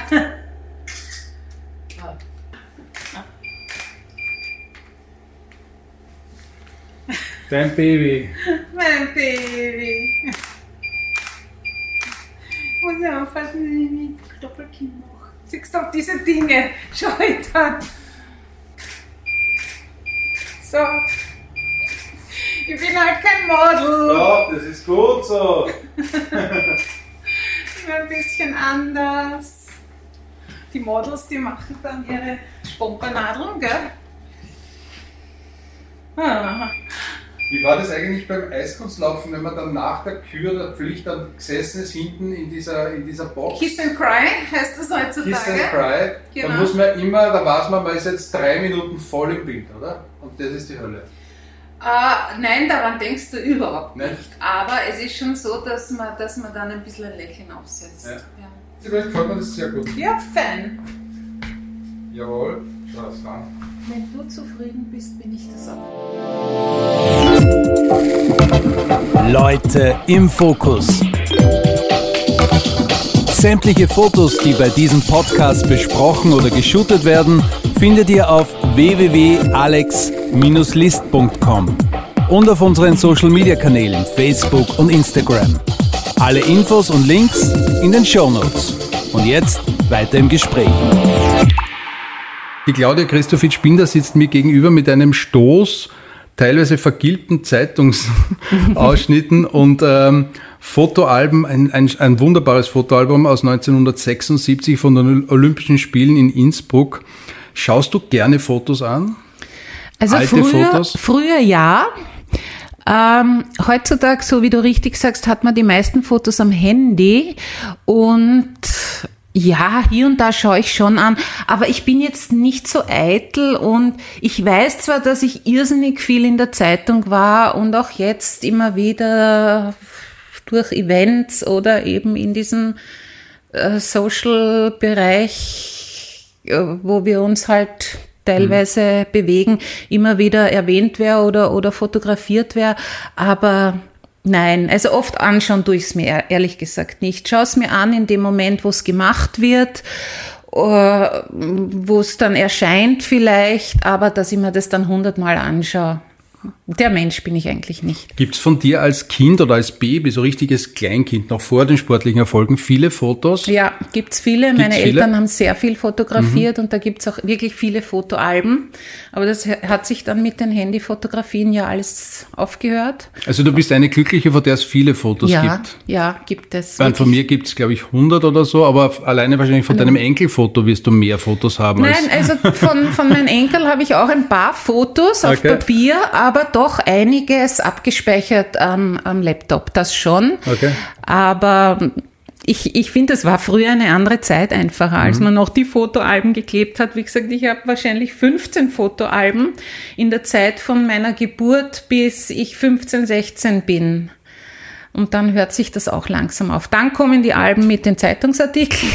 Dein Baby. Mein Baby. Ich muss ja aufpassen, dass ich nicht Doppelkinn mache. Siehst du auf diese Dinge? Dann. So. Ich bin halt kein Model. Ja, das ist gut so. Ich bin ein bisschen anders. Die Models, die machen dann ihre Spompernadeln, gell? Ah. Wie war das eigentlich beim Eiskunstlaufen, wenn man dann nach der Kür der Pflicht dann gesessen ist, hinten in dieser, in dieser Box? Kiss and Cry heißt das heutzutage. Kiss and Cry. Genau. Dann muss man immer, da weiß man, man ist jetzt drei Minuten voll im Bild, oder? Und das ist die Hölle. Äh, nein, daran denkst du überhaupt Nicht? nicht. Aber es ist schon so, dass man, dass man dann ein bisschen ein Lächeln aufsetzt. Ja. Ja, Vielleicht gefällt mir das sehr gut. ja fein. Jawohl. Schau es an. Wenn du zufrieden bist, bin ich das auch. Leute im Fokus. Sämtliche Fotos, die bei diesem Podcast besprochen oder geshootet werden, findet ihr auf www.alex-list.com und auf unseren Social Media Kanälen Facebook und Instagram. Alle Infos und Links in den Show Notes. Und jetzt weiter im Gespräch. Die Claudia Christofitsch-Binder sitzt mir gegenüber mit einem Stoß, teilweise vergilbten Zeitungsausschnitten und ähm, Fotoalben, ein, ein, ein wunderbares Fotoalbum aus 1976 von den Olympischen Spielen in Innsbruck. Schaust du gerne Fotos an? Also Alte früher, Fotos? früher ja. Ähm, heutzutage, so wie du richtig sagst, hat man die meisten Fotos am Handy und ja, hier und da schaue ich schon an, aber ich bin jetzt nicht so eitel und ich weiß zwar, dass ich irrsinnig viel in der Zeitung war und auch jetzt immer wieder durch Events oder eben in diesem äh, Social-Bereich, äh, wo wir uns halt teilweise bewegen, immer wieder erwähnt wäre oder, oder fotografiert wäre. Aber nein, also oft anschauen tue ich es mir ehrlich gesagt nicht. Schau es mir an in dem Moment, wo es gemacht wird, äh, wo es dann erscheint vielleicht, aber dass ich mir das dann hundertmal anschaue. Der Mensch bin ich eigentlich nicht. Gibt es von dir als Kind oder als Baby, so richtiges Kleinkind, noch vor den sportlichen Erfolgen, viele Fotos? Ja, gibt's viele. Meine viele? Eltern haben sehr viel fotografiert und da gibt's auch wirklich viele Fotoalben. Aber das hat sich dann mit den Handyfotografien ja alles aufgehört. Also du bist eine Glückliche, von der es viele Fotos ja, gibt. ja, gibt es. Weil von mir gibt es, glaube ich, 100 oder so, aber alleine wahrscheinlich von deinem Enkelfoto wirst du mehr Fotos haben. Nein, als also von, von meinem Enkel habe ich auch ein paar Fotos auf Okay. Papier, aber doch einiges abgespeichert am, am Laptop. Das schon. Okay. Aber ich, ich finde, es war früher eine andere Zeit einfacher, als Mhm. man noch die Fotoalben geklebt hat. Wie gesagt, ich habe wahrscheinlich 15 Fotoalben in der Zeit von meiner Geburt bis ich 15, 16 bin. Und dann hört sich das auch langsam auf. Dann kommen die Alben mit den Zeitungsartikeln.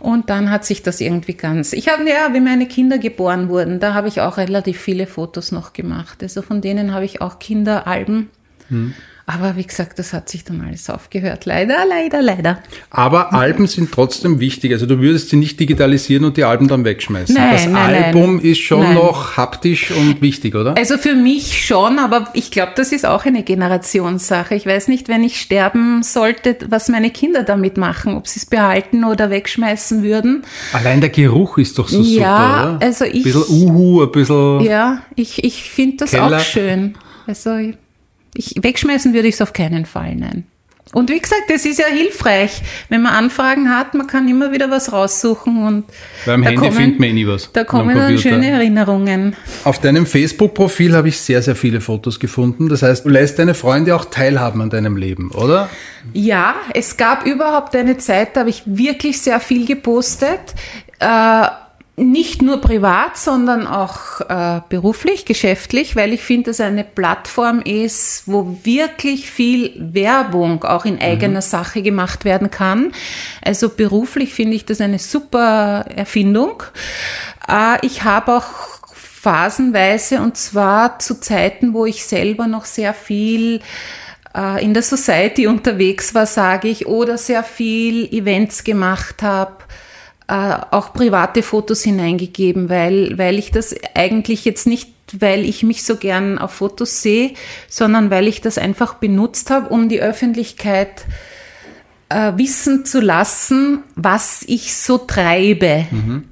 Und dann hat sich das irgendwie ganz. Ich habe ja, wie meine Kinder geboren wurden, da habe ich auch relativ viele Fotos noch gemacht. Also von denen habe ich auch Kinderalben. Hm. Aber wie gesagt, das hat sich dann alles aufgehört. Leider, leider, leider. Aber Alben sind trotzdem wichtig. Also du würdest sie nicht digitalisieren und die Alben dann wegschmeißen. Nein, das nein, Album nein. ist schon noch haptisch und wichtig, oder? Also für mich schon, aber ich glaube, das ist auch eine Generationssache. Ich weiß nicht, wenn ich sterben sollte, was meine Kinder damit machen, ob sie es behalten oder wegschmeißen würden. Allein der Geruch ist doch so Ja, super, oder? also ich- Ein bisschen Uhu, ein bisschen... Ja, ich, ich finde das Keller. auch schön. Also ich, wegschmeißen würde ich es auf keinen Fall, nein. Und wie gesagt, es ist ja hilfreich, wenn man Anfragen hat, man kann immer wieder was raussuchen und da Handy kommen- findet man eh nie was. Da kommen dann schöne Erinnerungen. Auf deinem Facebook-Profil habe ich sehr, sehr viele Fotos gefunden. Das heißt, du lässt deine Freunde auch teilhaben an deinem Leben, oder? Ja, es gab überhaupt eine Zeit, da habe ich wirklich sehr viel gepostet. Äh, nicht nur privat, sondern auch äh, beruflich, geschäftlich, weil ich finde, dass eine Plattform ist, wo wirklich viel Werbung auch in eigener mhm. Sache gemacht werden kann. Also beruflich finde ich das eine super Erfindung. Äh, ich habe auch phasenweise und zwar zu Zeiten, wo ich selber noch sehr viel äh, in der Society unterwegs war, sage ich, oder sehr viel Events gemacht habe äh, auch private Fotos hineingegeben, weil, weil ich das eigentlich jetzt nicht, weil ich mich so gern auf Fotos sehe, sondern weil ich das einfach benutzt habe, um die Öffentlichkeit äh, wissen zu lassen, was ich so treibe. Mhm.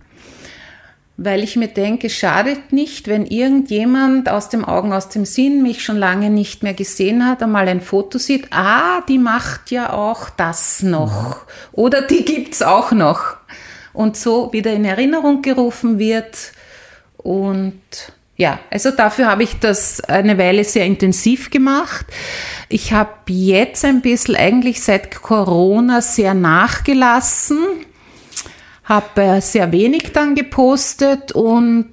Weil ich mir denke, schadet nicht, wenn irgendjemand aus dem Augen, aus dem Sinn mich schon lange nicht mehr gesehen hat, einmal ein Foto sieht, ah, die macht ja auch das noch. Mhm. Oder die gibt's auch noch und so wieder in Erinnerung gerufen wird. Und ja, also dafür habe ich das eine Weile sehr intensiv gemacht. Ich habe jetzt ein bisschen eigentlich seit Corona sehr nachgelassen, habe sehr wenig dann gepostet und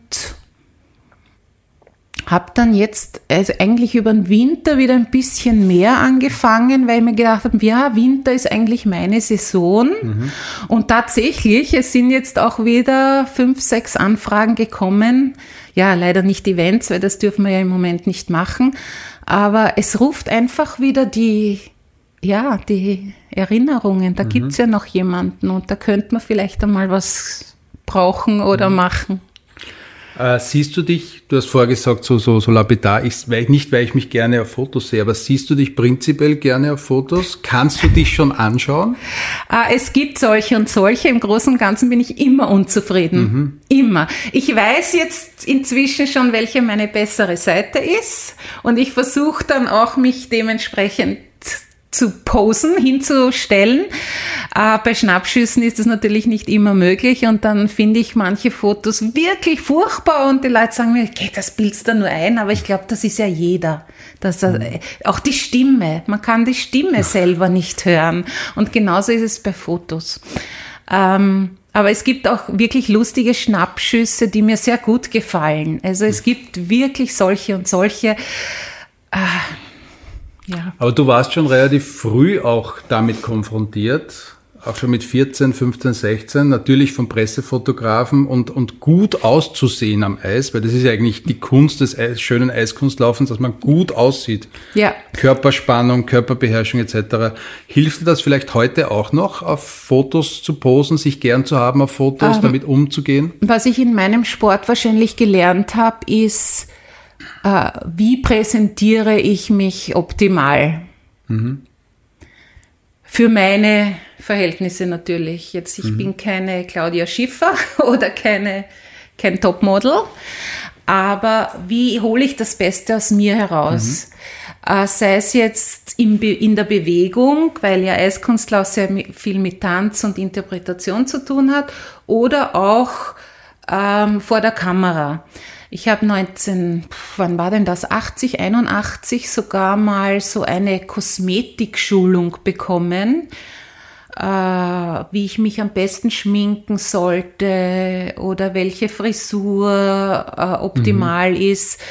habe dann jetzt also eigentlich über den Winter wieder ein bisschen mehr angefangen, weil ich mir gedacht habe, ja, Winter ist eigentlich meine Saison. Mhm. Und tatsächlich, es sind jetzt auch wieder fünf, sechs Anfragen gekommen. Ja, leider nicht Events, weil das dürfen wir ja im Moment nicht machen. Aber es ruft einfach wieder die, ja, die Erinnerungen. Da mhm. gibt's ja noch jemanden und da könnte man vielleicht einmal was brauchen oder mhm. machen. Äh, siehst du dich, du hast vorher gesagt, so, so, so lapidar, ich, weil, nicht weil ich mich gerne auf Fotos sehe, aber siehst du dich prinzipiell gerne auf Fotos? Kannst du dich schon anschauen? Äh, es gibt solche und solche. Im Großen und Ganzen bin ich immer unzufrieden. Mhm. Immer. Ich weiß jetzt inzwischen schon, welche meine bessere Seite ist und ich versuche dann auch mich dementsprechend zu posen, hinzustellen. Äh, bei Schnappschüssen ist das natürlich nicht immer möglich und dann finde ich manche Fotos wirklich furchtbar und die Leute sagen mir, okay, das bildst du nur ein, aber ich glaube, das ist ja jeder. Das, mhm. Auch die Stimme, man kann die Stimme selber nicht hören und genauso ist es bei Fotos. Ähm, aber es gibt auch wirklich lustige Schnappschüsse, die mir sehr gut gefallen. Also es gibt wirklich solche und solche. Äh, ja. Aber du warst schon relativ früh auch damit konfrontiert, auch schon mit 14, 15, 16, natürlich von Pressefotografen und, und gut auszusehen am Eis, weil das ist ja eigentlich die Kunst des Eis, schönen Eiskunstlaufens, dass man gut aussieht. Ja. Körperspannung, Körperbeherrschung etc. Hilft dir das vielleicht heute auch noch, auf Fotos zu posen, sich gern zu haben auf Fotos, ähm, damit umzugehen? Was ich in meinem Sport wahrscheinlich gelernt habe, ist, äh, wie präsentiere ich mich optimal? Mhm. Für meine Verhältnisse natürlich. Jetzt, ich mhm. bin keine Claudia Schiffer oder keine, kein Topmodel, aber wie hole ich das Beste aus mir heraus? Mhm. Äh, sei es jetzt in, in der Bewegung, weil ja Eiskunstlauf sehr viel mit Tanz und Interpretation zu tun hat, oder auch ähm, vor der Kamera. Ich habe 19, wann war denn das? 80, 81 sogar mal so eine Kosmetikschulung bekommen, äh, wie ich mich am besten schminken sollte oder welche Frisur äh, optimal mhm. ist.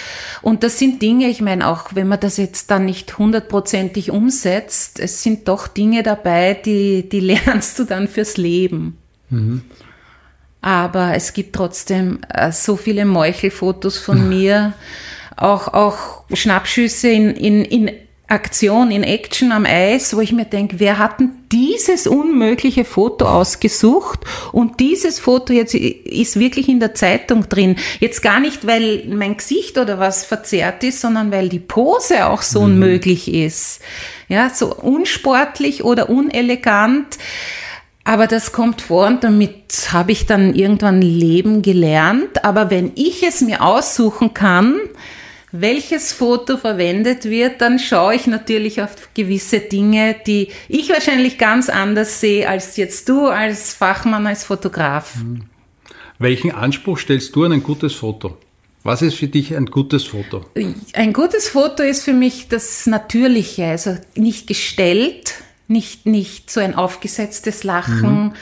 Und das sind Dinge, ich meine, auch wenn man das jetzt dann nicht hundertprozentig umsetzt, es sind doch Dinge dabei, die, die lernst du dann fürs Leben. Mhm aber es gibt trotzdem äh, so viele Meuchelfotos von mir, auch, auch Schnappschüsse in, in, in Aktion, in Action am Eis, wo ich mir denke, wer hat denn dieses unmögliche Foto ausgesucht und dieses Foto jetzt ist wirklich in der Zeitung drin. Jetzt gar nicht, weil mein Gesicht oder was verzerrt ist, sondern weil die Pose auch so mhm. unmöglich ist. Ja, so unsportlich oder unelegant. Aber das kommt vor und damit habe ich dann irgendwann Leben gelernt. Aber wenn ich es mir aussuchen kann, welches Foto verwendet wird, dann schaue ich natürlich auf gewisse Dinge, die ich wahrscheinlich ganz anders sehe als jetzt du als Fachmann, als Fotograf. Hm. Welchen Anspruch stellst du an ein gutes Foto? Was ist für dich ein gutes Foto? Ein gutes Foto ist für mich das Natürliche, also nicht gestellt, nicht, nicht so ein aufgesetztes Lachen. Mhm.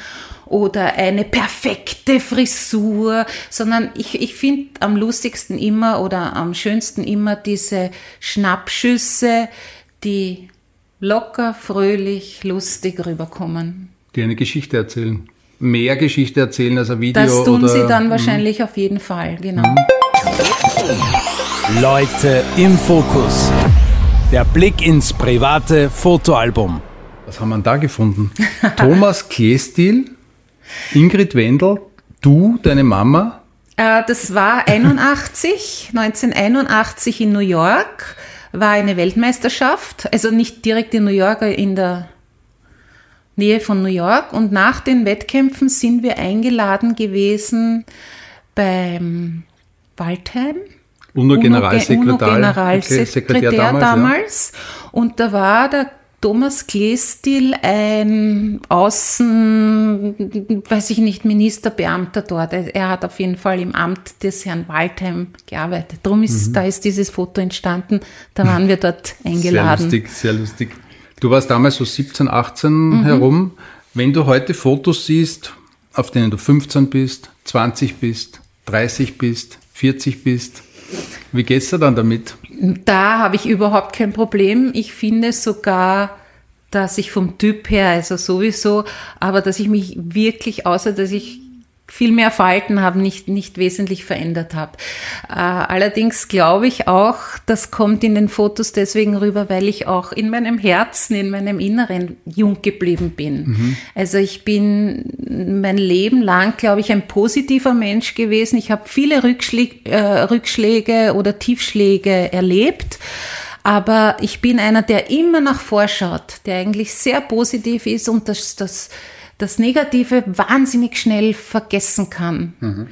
oder eine perfekte Frisur, sondern ich, ich finde am lustigsten immer oder am schönsten immer diese Schnappschüsse, die locker, fröhlich, lustig rüberkommen. Die eine Geschichte erzählen. Mehr Geschichte erzählen als ein Video. Das tun oder, sie dann wahrscheinlich mh. auf jeden Fall, genau. Mhm. Leute im Fokus. Der Blick ins private Fotoalbum. Was haben wir da gefunden? Thomas Kleestil, Ingrid Wendel, du, deine Mama. Äh, das war 81, 1981 in New York, war eine Weltmeisterschaft, also nicht direkt in New York, in der Nähe von New York. Und nach den Wettkämpfen sind wir eingeladen gewesen beim Waldheim UNO-Generalsekretär UNO Generalsekretär damals. damals. Ja. Und da war der Thomas Kleestil ein Außen, weiß ich nicht, Ministerbeamter dort. Er hat auf jeden Fall im Amt des Herrn Waldheim gearbeitet. Drum ist, mhm. da ist dieses Foto entstanden. Da waren wir dort eingeladen. Sehr lustig, sehr lustig. Du warst damals so 17, 18 mhm. herum. Wenn du heute Fotos siehst, auf denen du 15 bist, 20 bist, 30 bist, 40 bist, wie geht's dir dann damit? Da habe ich überhaupt kein Problem. Ich finde sogar, dass ich vom Typ her, also sowieso, aber dass ich mich wirklich, außer dass ich viel mehr Falten habe, nicht, nicht wesentlich verändert habe. Äh, allerdings glaube ich auch, das kommt in den Fotos deswegen rüber, weil ich auch in meinem Herzen, in meinem Inneren jung geblieben bin. Mhm. Also ich bin mein Leben lang, glaube ich, ein positiver Mensch gewesen. Ich habe viele Rückschläge, äh, Rückschläge oder Tiefschläge erlebt. Aber ich bin einer, der immer nach vorschaut, der eigentlich sehr positiv ist und das, das das Negative wahnsinnig schnell vergessen kann. Mhm.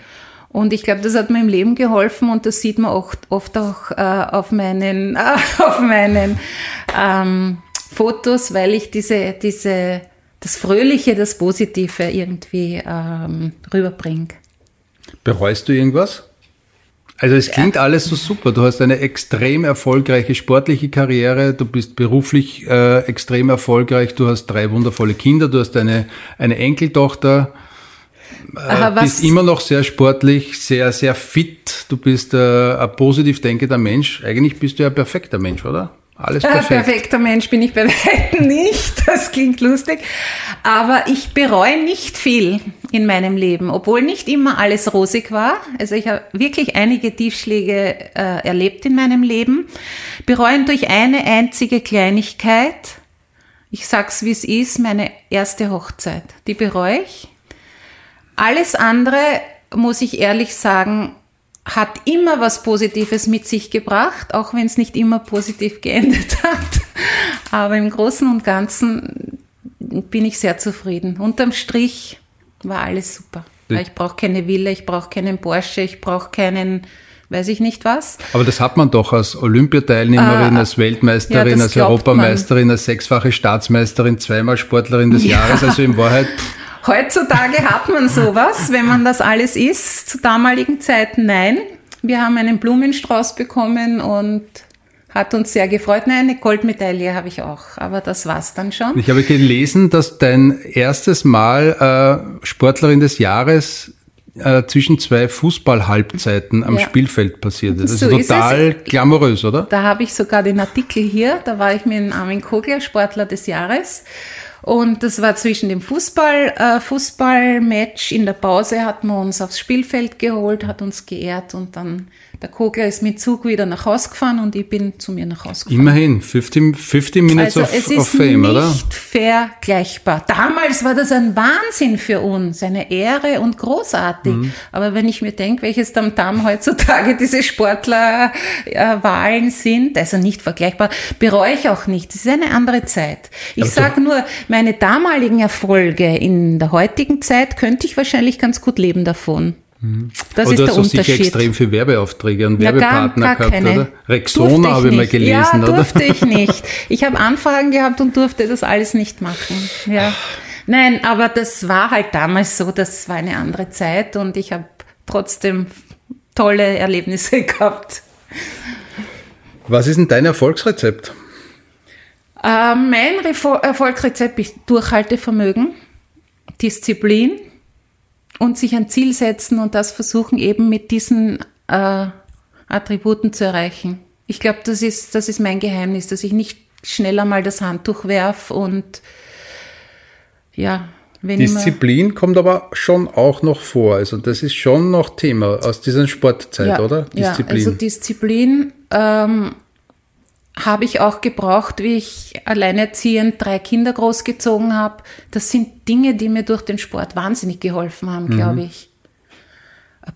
Und ich glaube, das hat mir im Leben geholfen und das sieht man auch, oft auch äh, auf meinen, äh, auf meinen ähm, Fotos, weil ich diese, diese, das Fröhliche, das Positive irgendwie ähm, rüberbringe. Bereust du irgendwas? Also es klingt alles so super. Du hast eine extrem erfolgreiche sportliche Karriere, du bist beruflich äh, extrem erfolgreich, du hast drei wundervolle Kinder, du hast eine, eine Enkeltochter, äh, bist immer noch sehr sportlich, sehr, sehr fit, du bist äh, ein positiv denkender Mensch. Eigentlich bist du ja ein perfekter Mensch, oder? Alles perfekt. Ein perfekter Mensch bin ich bei weitem nicht. Das klingt lustig. Aber ich bereue nicht viel in meinem Leben, obwohl nicht immer alles rosig war. Also ich habe wirklich einige Tiefschläge äh, erlebt in meinem Leben. Bereuen durch eine einzige Kleinigkeit. Ich sag's wie es ist, meine erste Hochzeit. Die bereue ich. Alles andere, muss ich ehrlich sagen, hat immer was Positives mit sich gebracht, auch wenn es nicht immer positiv geendet hat. Aber im Großen und Ganzen bin ich sehr zufrieden. Unterm Strich war alles super. Ich brauche keine Villa, ich brauche keinen Porsche, ich brauche keinen, weiß ich nicht was. Aber das hat man doch als Olympiateilnehmerin, ah, als Weltmeisterin, ja, als Europameisterin, man. als sechsfache Staatsmeisterin, zweimal Sportlerin des ja. Jahres. Also in Wahrheit Heutzutage hat man sowas, wenn man das alles ist. Zu damaligen Zeiten nein. Wir haben einen Blumenstrauß bekommen und hat uns sehr gefreut. Nein, eine Goldmedaille habe ich auch, aber das war's dann schon. Ich habe gelesen, dass dein erstes Mal äh, Sportlerin des Jahres äh, zwischen zwei Fußballhalbzeiten am ja. Spielfeld passiert ist. Das so ist total ist glamourös, oder? Da habe ich sogar den Artikel hier. Da war ich mit Armin Kogler, Sportler des Jahres. Und das war zwischen dem Fußball, äh, Fußballmatch. In der Pause hat man uns aufs Spielfeld geholt, hat uns geehrt und dann der Kogler ist mit Zug wieder nach Hause gefahren und ich bin zu mir nach Hause gefahren. Immerhin, 50, 50 Minutes also of, es ist of Fame, nicht oder? vergleichbar. Damals war das ein Wahnsinn für uns, eine Ehre und großartig. Mhm. Aber wenn ich mir denke, welches Tamtam heutzutage diese Sportlerwahlen sind, also nicht vergleichbar, bereue ich auch nicht. Es ist eine andere Zeit. Ich sage nur, meine damaligen Erfolge in der heutigen Zeit könnte ich wahrscheinlich ganz gut leben davon. Das Aber ist du hast der Unterschied. sicher extrem viele Werbeaufträge und Werbepartner gar, gar gehabt, keine. oder? Rexona habe ich mal gelesen, ja, oder? durfte ich nicht. Ich habe Anfragen gehabt und durfte das alles nicht machen. Ja. Nein, aber das war halt damals so, das war eine andere Zeit und ich habe trotzdem tolle Erlebnisse gehabt. Was ist denn dein Erfolgsrezept? Äh, mein Refo Erfolgsrezept ist Durchhaltevermögen, Disziplin, und sich ein Ziel setzen und das versuchen eben mit diesen äh, Attributen zu erreichen. Ich glaube, das ist, das ist mein Geheimnis, dass ich nicht schneller mal das Handtuch werf und ja, wenn Disziplin kommt aber schon auch noch vor. Also das ist schon noch Thema aus dieser Sportzeit, ja, oder? Disziplin. Ja, also Disziplin ähm, habe ich auch gebraucht, wie ich alleinerziehend drei Kinder großgezogen habe. Das sind Dinge, die mir durch den Sport wahnsinnig geholfen haben, mhm. glaube ich.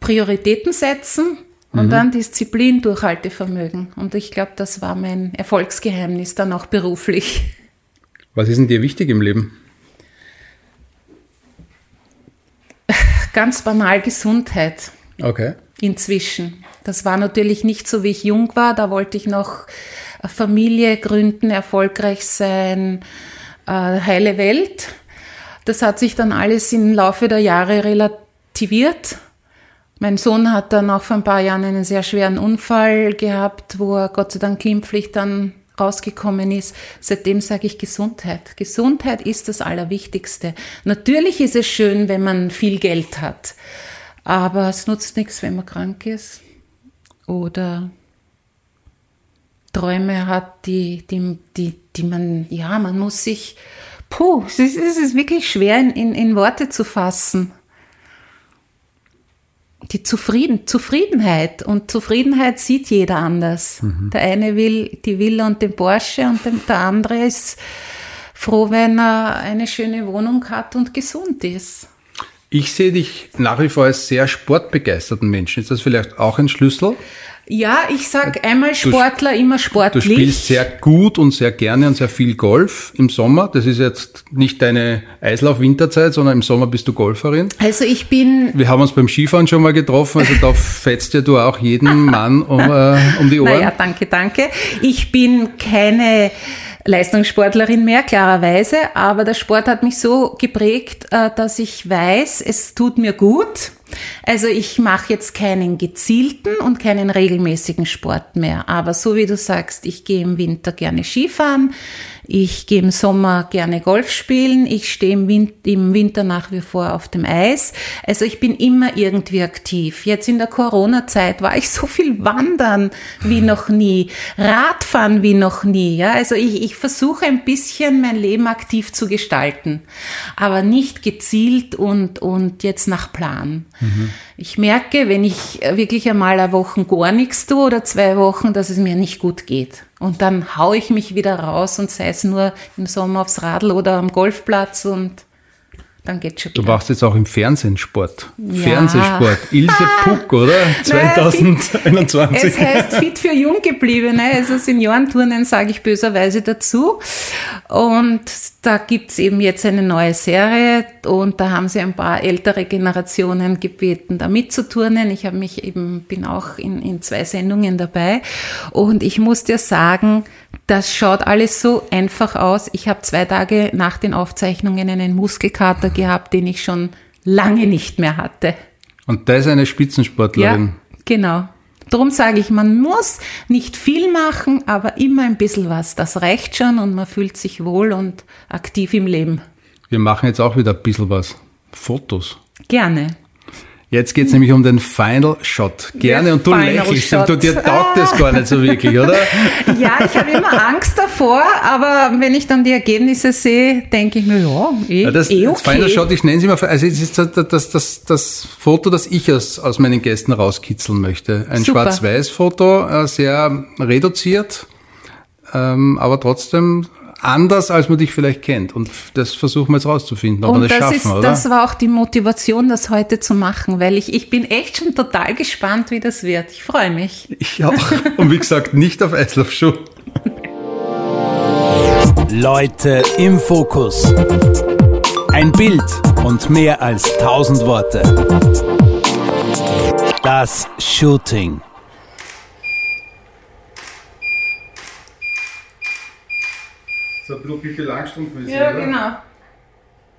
Prioritäten setzen und mhm. dann Disziplin, Durchhaltevermögen. Und ich glaube, das war mein Erfolgsgeheimnis dann auch beruflich. Was ist denn dir wichtig im Leben? Ganz banal Gesundheit. Okay. Inzwischen. Das war natürlich nicht so, wie ich jung war. Da wollte ich noch Familie gründen, erfolgreich sein, äh, heile Welt. Das hat sich dann alles im Laufe der Jahre relativiert. Mein Sohn hat dann auch vor ein paar Jahren einen sehr schweren Unfall gehabt, wo er Gott sei Dank glimpflich dann rausgekommen ist. Seitdem sage ich Gesundheit. Gesundheit ist das Allerwichtigste. Natürlich ist es schön, wenn man viel Geld hat, aber es nutzt nichts, wenn man krank ist oder Träume hat, die, die, die, die man, ja, man muss sich, puh, es ist, es ist wirklich schwer in, in, in Worte zu fassen. Die Zufrieden, Zufriedenheit. Und Zufriedenheit sieht jeder anders. Mhm. Der eine will die Villa und den Porsche und der andere ist froh, wenn er eine schöne Wohnung hat und gesund ist. Ich sehe dich nach wie vor als sehr sportbegeisterten Menschen. Ist das vielleicht auch ein Schlüssel? Ja, ich sag einmal Sportler, du, immer sportlich. Du spielst sehr gut und sehr gerne und sehr viel Golf im Sommer. Das ist jetzt nicht deine Eislauf-Winterzeit, sondern im Sommer bist du Golferin. Also ich bin... Wir haben uns beim Skifahren schon mal getroffen, also da fetzt ja du auch jeden Mann um, äh, um die Ohren. Naja, danke, danke. Ich bin keine... Leistungssportlerin mehr, klarerweise, aber der Sport hat mich so geprägt, äh, dass ich weiß, es tut mir gut. Also ich mache jetzt keinen gezielten und keinen regelmäßigen Sport mehr. Aber so wie du sagst, ich gehe im Winter gerne Skifahren, ich gehe im Sommer gerne Golf spielen, ich stehe im, Winter nach wie vor auf dem Eis. Also ich bin immer irgendwie aktiv. Jetzt in der Corona-Zeit war ich so viel wandern wie noch nie, Radfahren wie noch nie. Ja? Also ich, ich versuche ein bisschen mein Leben aktiv zu gestalten, aber nicht gezielt und, und jetzt nach Plan. Mhm. Ich merke, wenn ich wirklich einmal eine Woche gar nichts tue oder zwei Wochen, dass es mir nicht gut geht. Und dann haue ich mich wieder raus und sei es nur im Sommer aufs Radl oder am Golfplatz und dann geht's schon wieder. Du machst jetzt auch im Fernsehen Sport. Ja. Fernsehsport. Ilse Puck, oder? 2021. es heißt Fit für Junggebliebene. Also Seniorenturnen sage ich böserweise dazu. Und da gibt's eben jetzt eine neue Serie und da haben sie ein paar ältere Generationen gebeten, da mitzuturnen. Ich habe mich eben, bin auch in, in zwei Sendungen dabei. Und ich muss dir sagen, das schaut alles so einfach aus. Ich habe zwei Tage nach den Aufzeichnungen einen Muskelkater gehabt, den ich schon lange nicht mehr hatte. Und da ist eine Spitzensportlerin. Ja, genau. Darum sage ich, man muss nicht viel machen, aber immer ein bisschen was. Das reicht schon und man fühlt sich wohl und aktiv im Leben. Wir machen jetzt auch wieder ein bisschen was. Fotos. Gerne. Jetzt geht es nämlich um den Final Shot. Gerne und du lächelst, du dir taugt das gar nicht so wirklich, oder? Ja, ich habe immer Angst davor, aber wenn ich dann die Ergebnisse sehe, denke ich mir, ja, eh, ja, das, eh okay. Das Final Shot, ich nenne es immer, also es ist das, das, das, das Foto, das ich aus, aus meinen Gästen rauskitzeln möchte. Ein Schwarz-Weiß-Foto, äh, sehr reduziert, ähm, aber trotzdem anders, als man dich vielleicht kennt. Und das versuchen wir jetzt rauszufinden, ob und wir das, das schaffen, ist, oder? Das war auch die Motivation, das heute zu machen, weil ich, ich bin echt schon total gespannt, wie das wird. Ich freue mich. Ich auch. Und wie gesagt, nicht auf Eislaufschuh. Leute im Fokus. Ein Bild und mehr als tausend Worte. Das Shooting. So ein bisschen Pippi Langstrumpf Ja, oder? genau.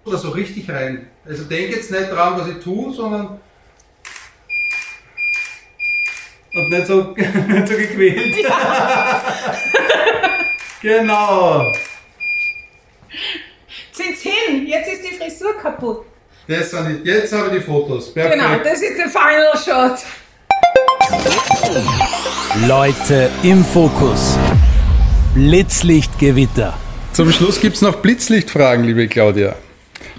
Oder so richtig rein. Also denk jetzt nicht dran, was ich tue, sondern. Und nicht so, nicht so gequält. Ja. genau. Zieht's hin, jetzt ist die Frisur kaputt. Das sind die, jetzt habe ich die Fotos. Perfekt. Genau, das ist der Final Shot. Leute im Fokus. Blitzlichtgewitter. Zum Schluss gibt es noch Blitzlichtfragen, liebe Claudia.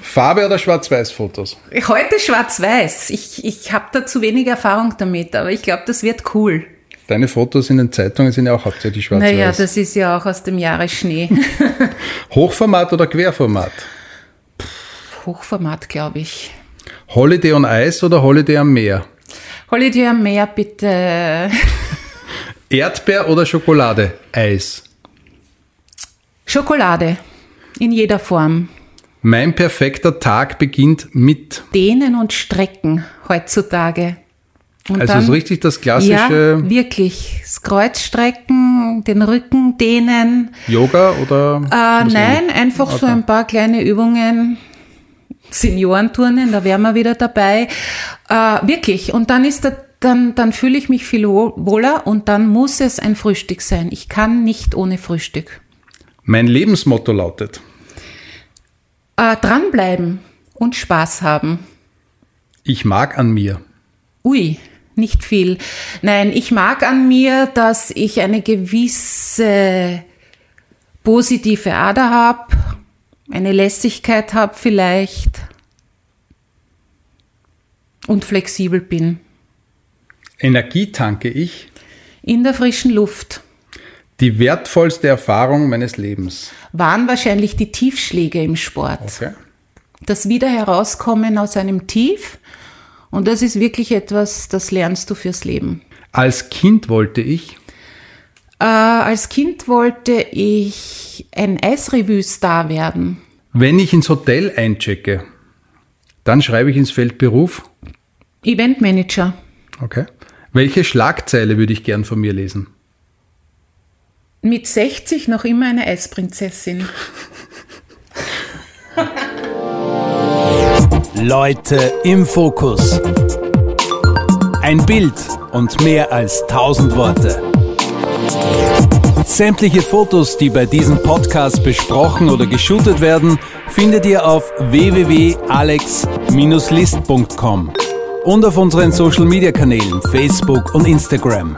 Farbe oder Schwarz-Weiß-Fotos? Heute schwarz-weiß. Ich, ich habe da zu wenig Erfahrung damit, aber ich glaube, das wird cool. Deine Fotos in den Zeitungen sind ja auch hauptsächlich schwarz-weiß. Naja, das ist ja auch aus dem Jahre Schnee. Hochformat oder Querformat? Hochformat, glaube ich. Holiday on Ice oder Holiday am Meer? Holiday am Meer, bitte. Erdbeer oder Schokolade? Eis. Schokolade. In jeder Form. Mein perfekter Tag beginnt mit. Dehnen und Strecken heutzutage. Und Also so richtig das Ja, klassische wirklich. Das Kreuz strecken, den Rücken dehnen. Yoga oder? Äh, nein, einfach so Okay. ein paar kleine Übungen. Seniorenturnen, da wären wir wieder dabei. Äh, wirklich. Und dann ist da, dann, dann fühle ich mich viel wohl- wohler und dann muss es ein Frühstück sein. Ich kann nicht ohne Frühstück. Mein Lebensmotto lautet. Äh, dranbleiben und Spaß haben. Ich mag an mir. Ui, nicht viel. Nein, ich mag an mir, dass ich eine gewisse positive Ader habe, eine Lässigkeit habe vielleicht und flexibel bin. Energie tanke ich. In der frischen Luft Die wertvollste Erfahrung meines Lebens. waren wahrscheinlich die Tiefschläge im Sport. Okay. Das Wieder herauskommen aus einem Tief. Und das ist wirklich etwas, das lernst du fürs Leben. Als Kind wollte ich. Äh, als Kind wollte ich ein Eisrevue-Star werden. Wenn ich ins Hotel einchecke, dann schreibe ich ins Feld Beruf. Eventmanager. Okay. Welche Schlagzeile würde ich gern von mir lesen? Mit 60 noch immer eine Eisprinzessin. Leute im Fokus. Ein Bild und mehr als tausend Worte. Sämtliche Fotos, die bei diesem Podcast besprochen oder geshootet werden, findet ihr auf www.alex-list.com und auf unseren Social Media Kanälen Facebook und Instagram.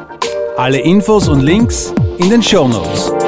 Alle Infos und Links in den Show Notes.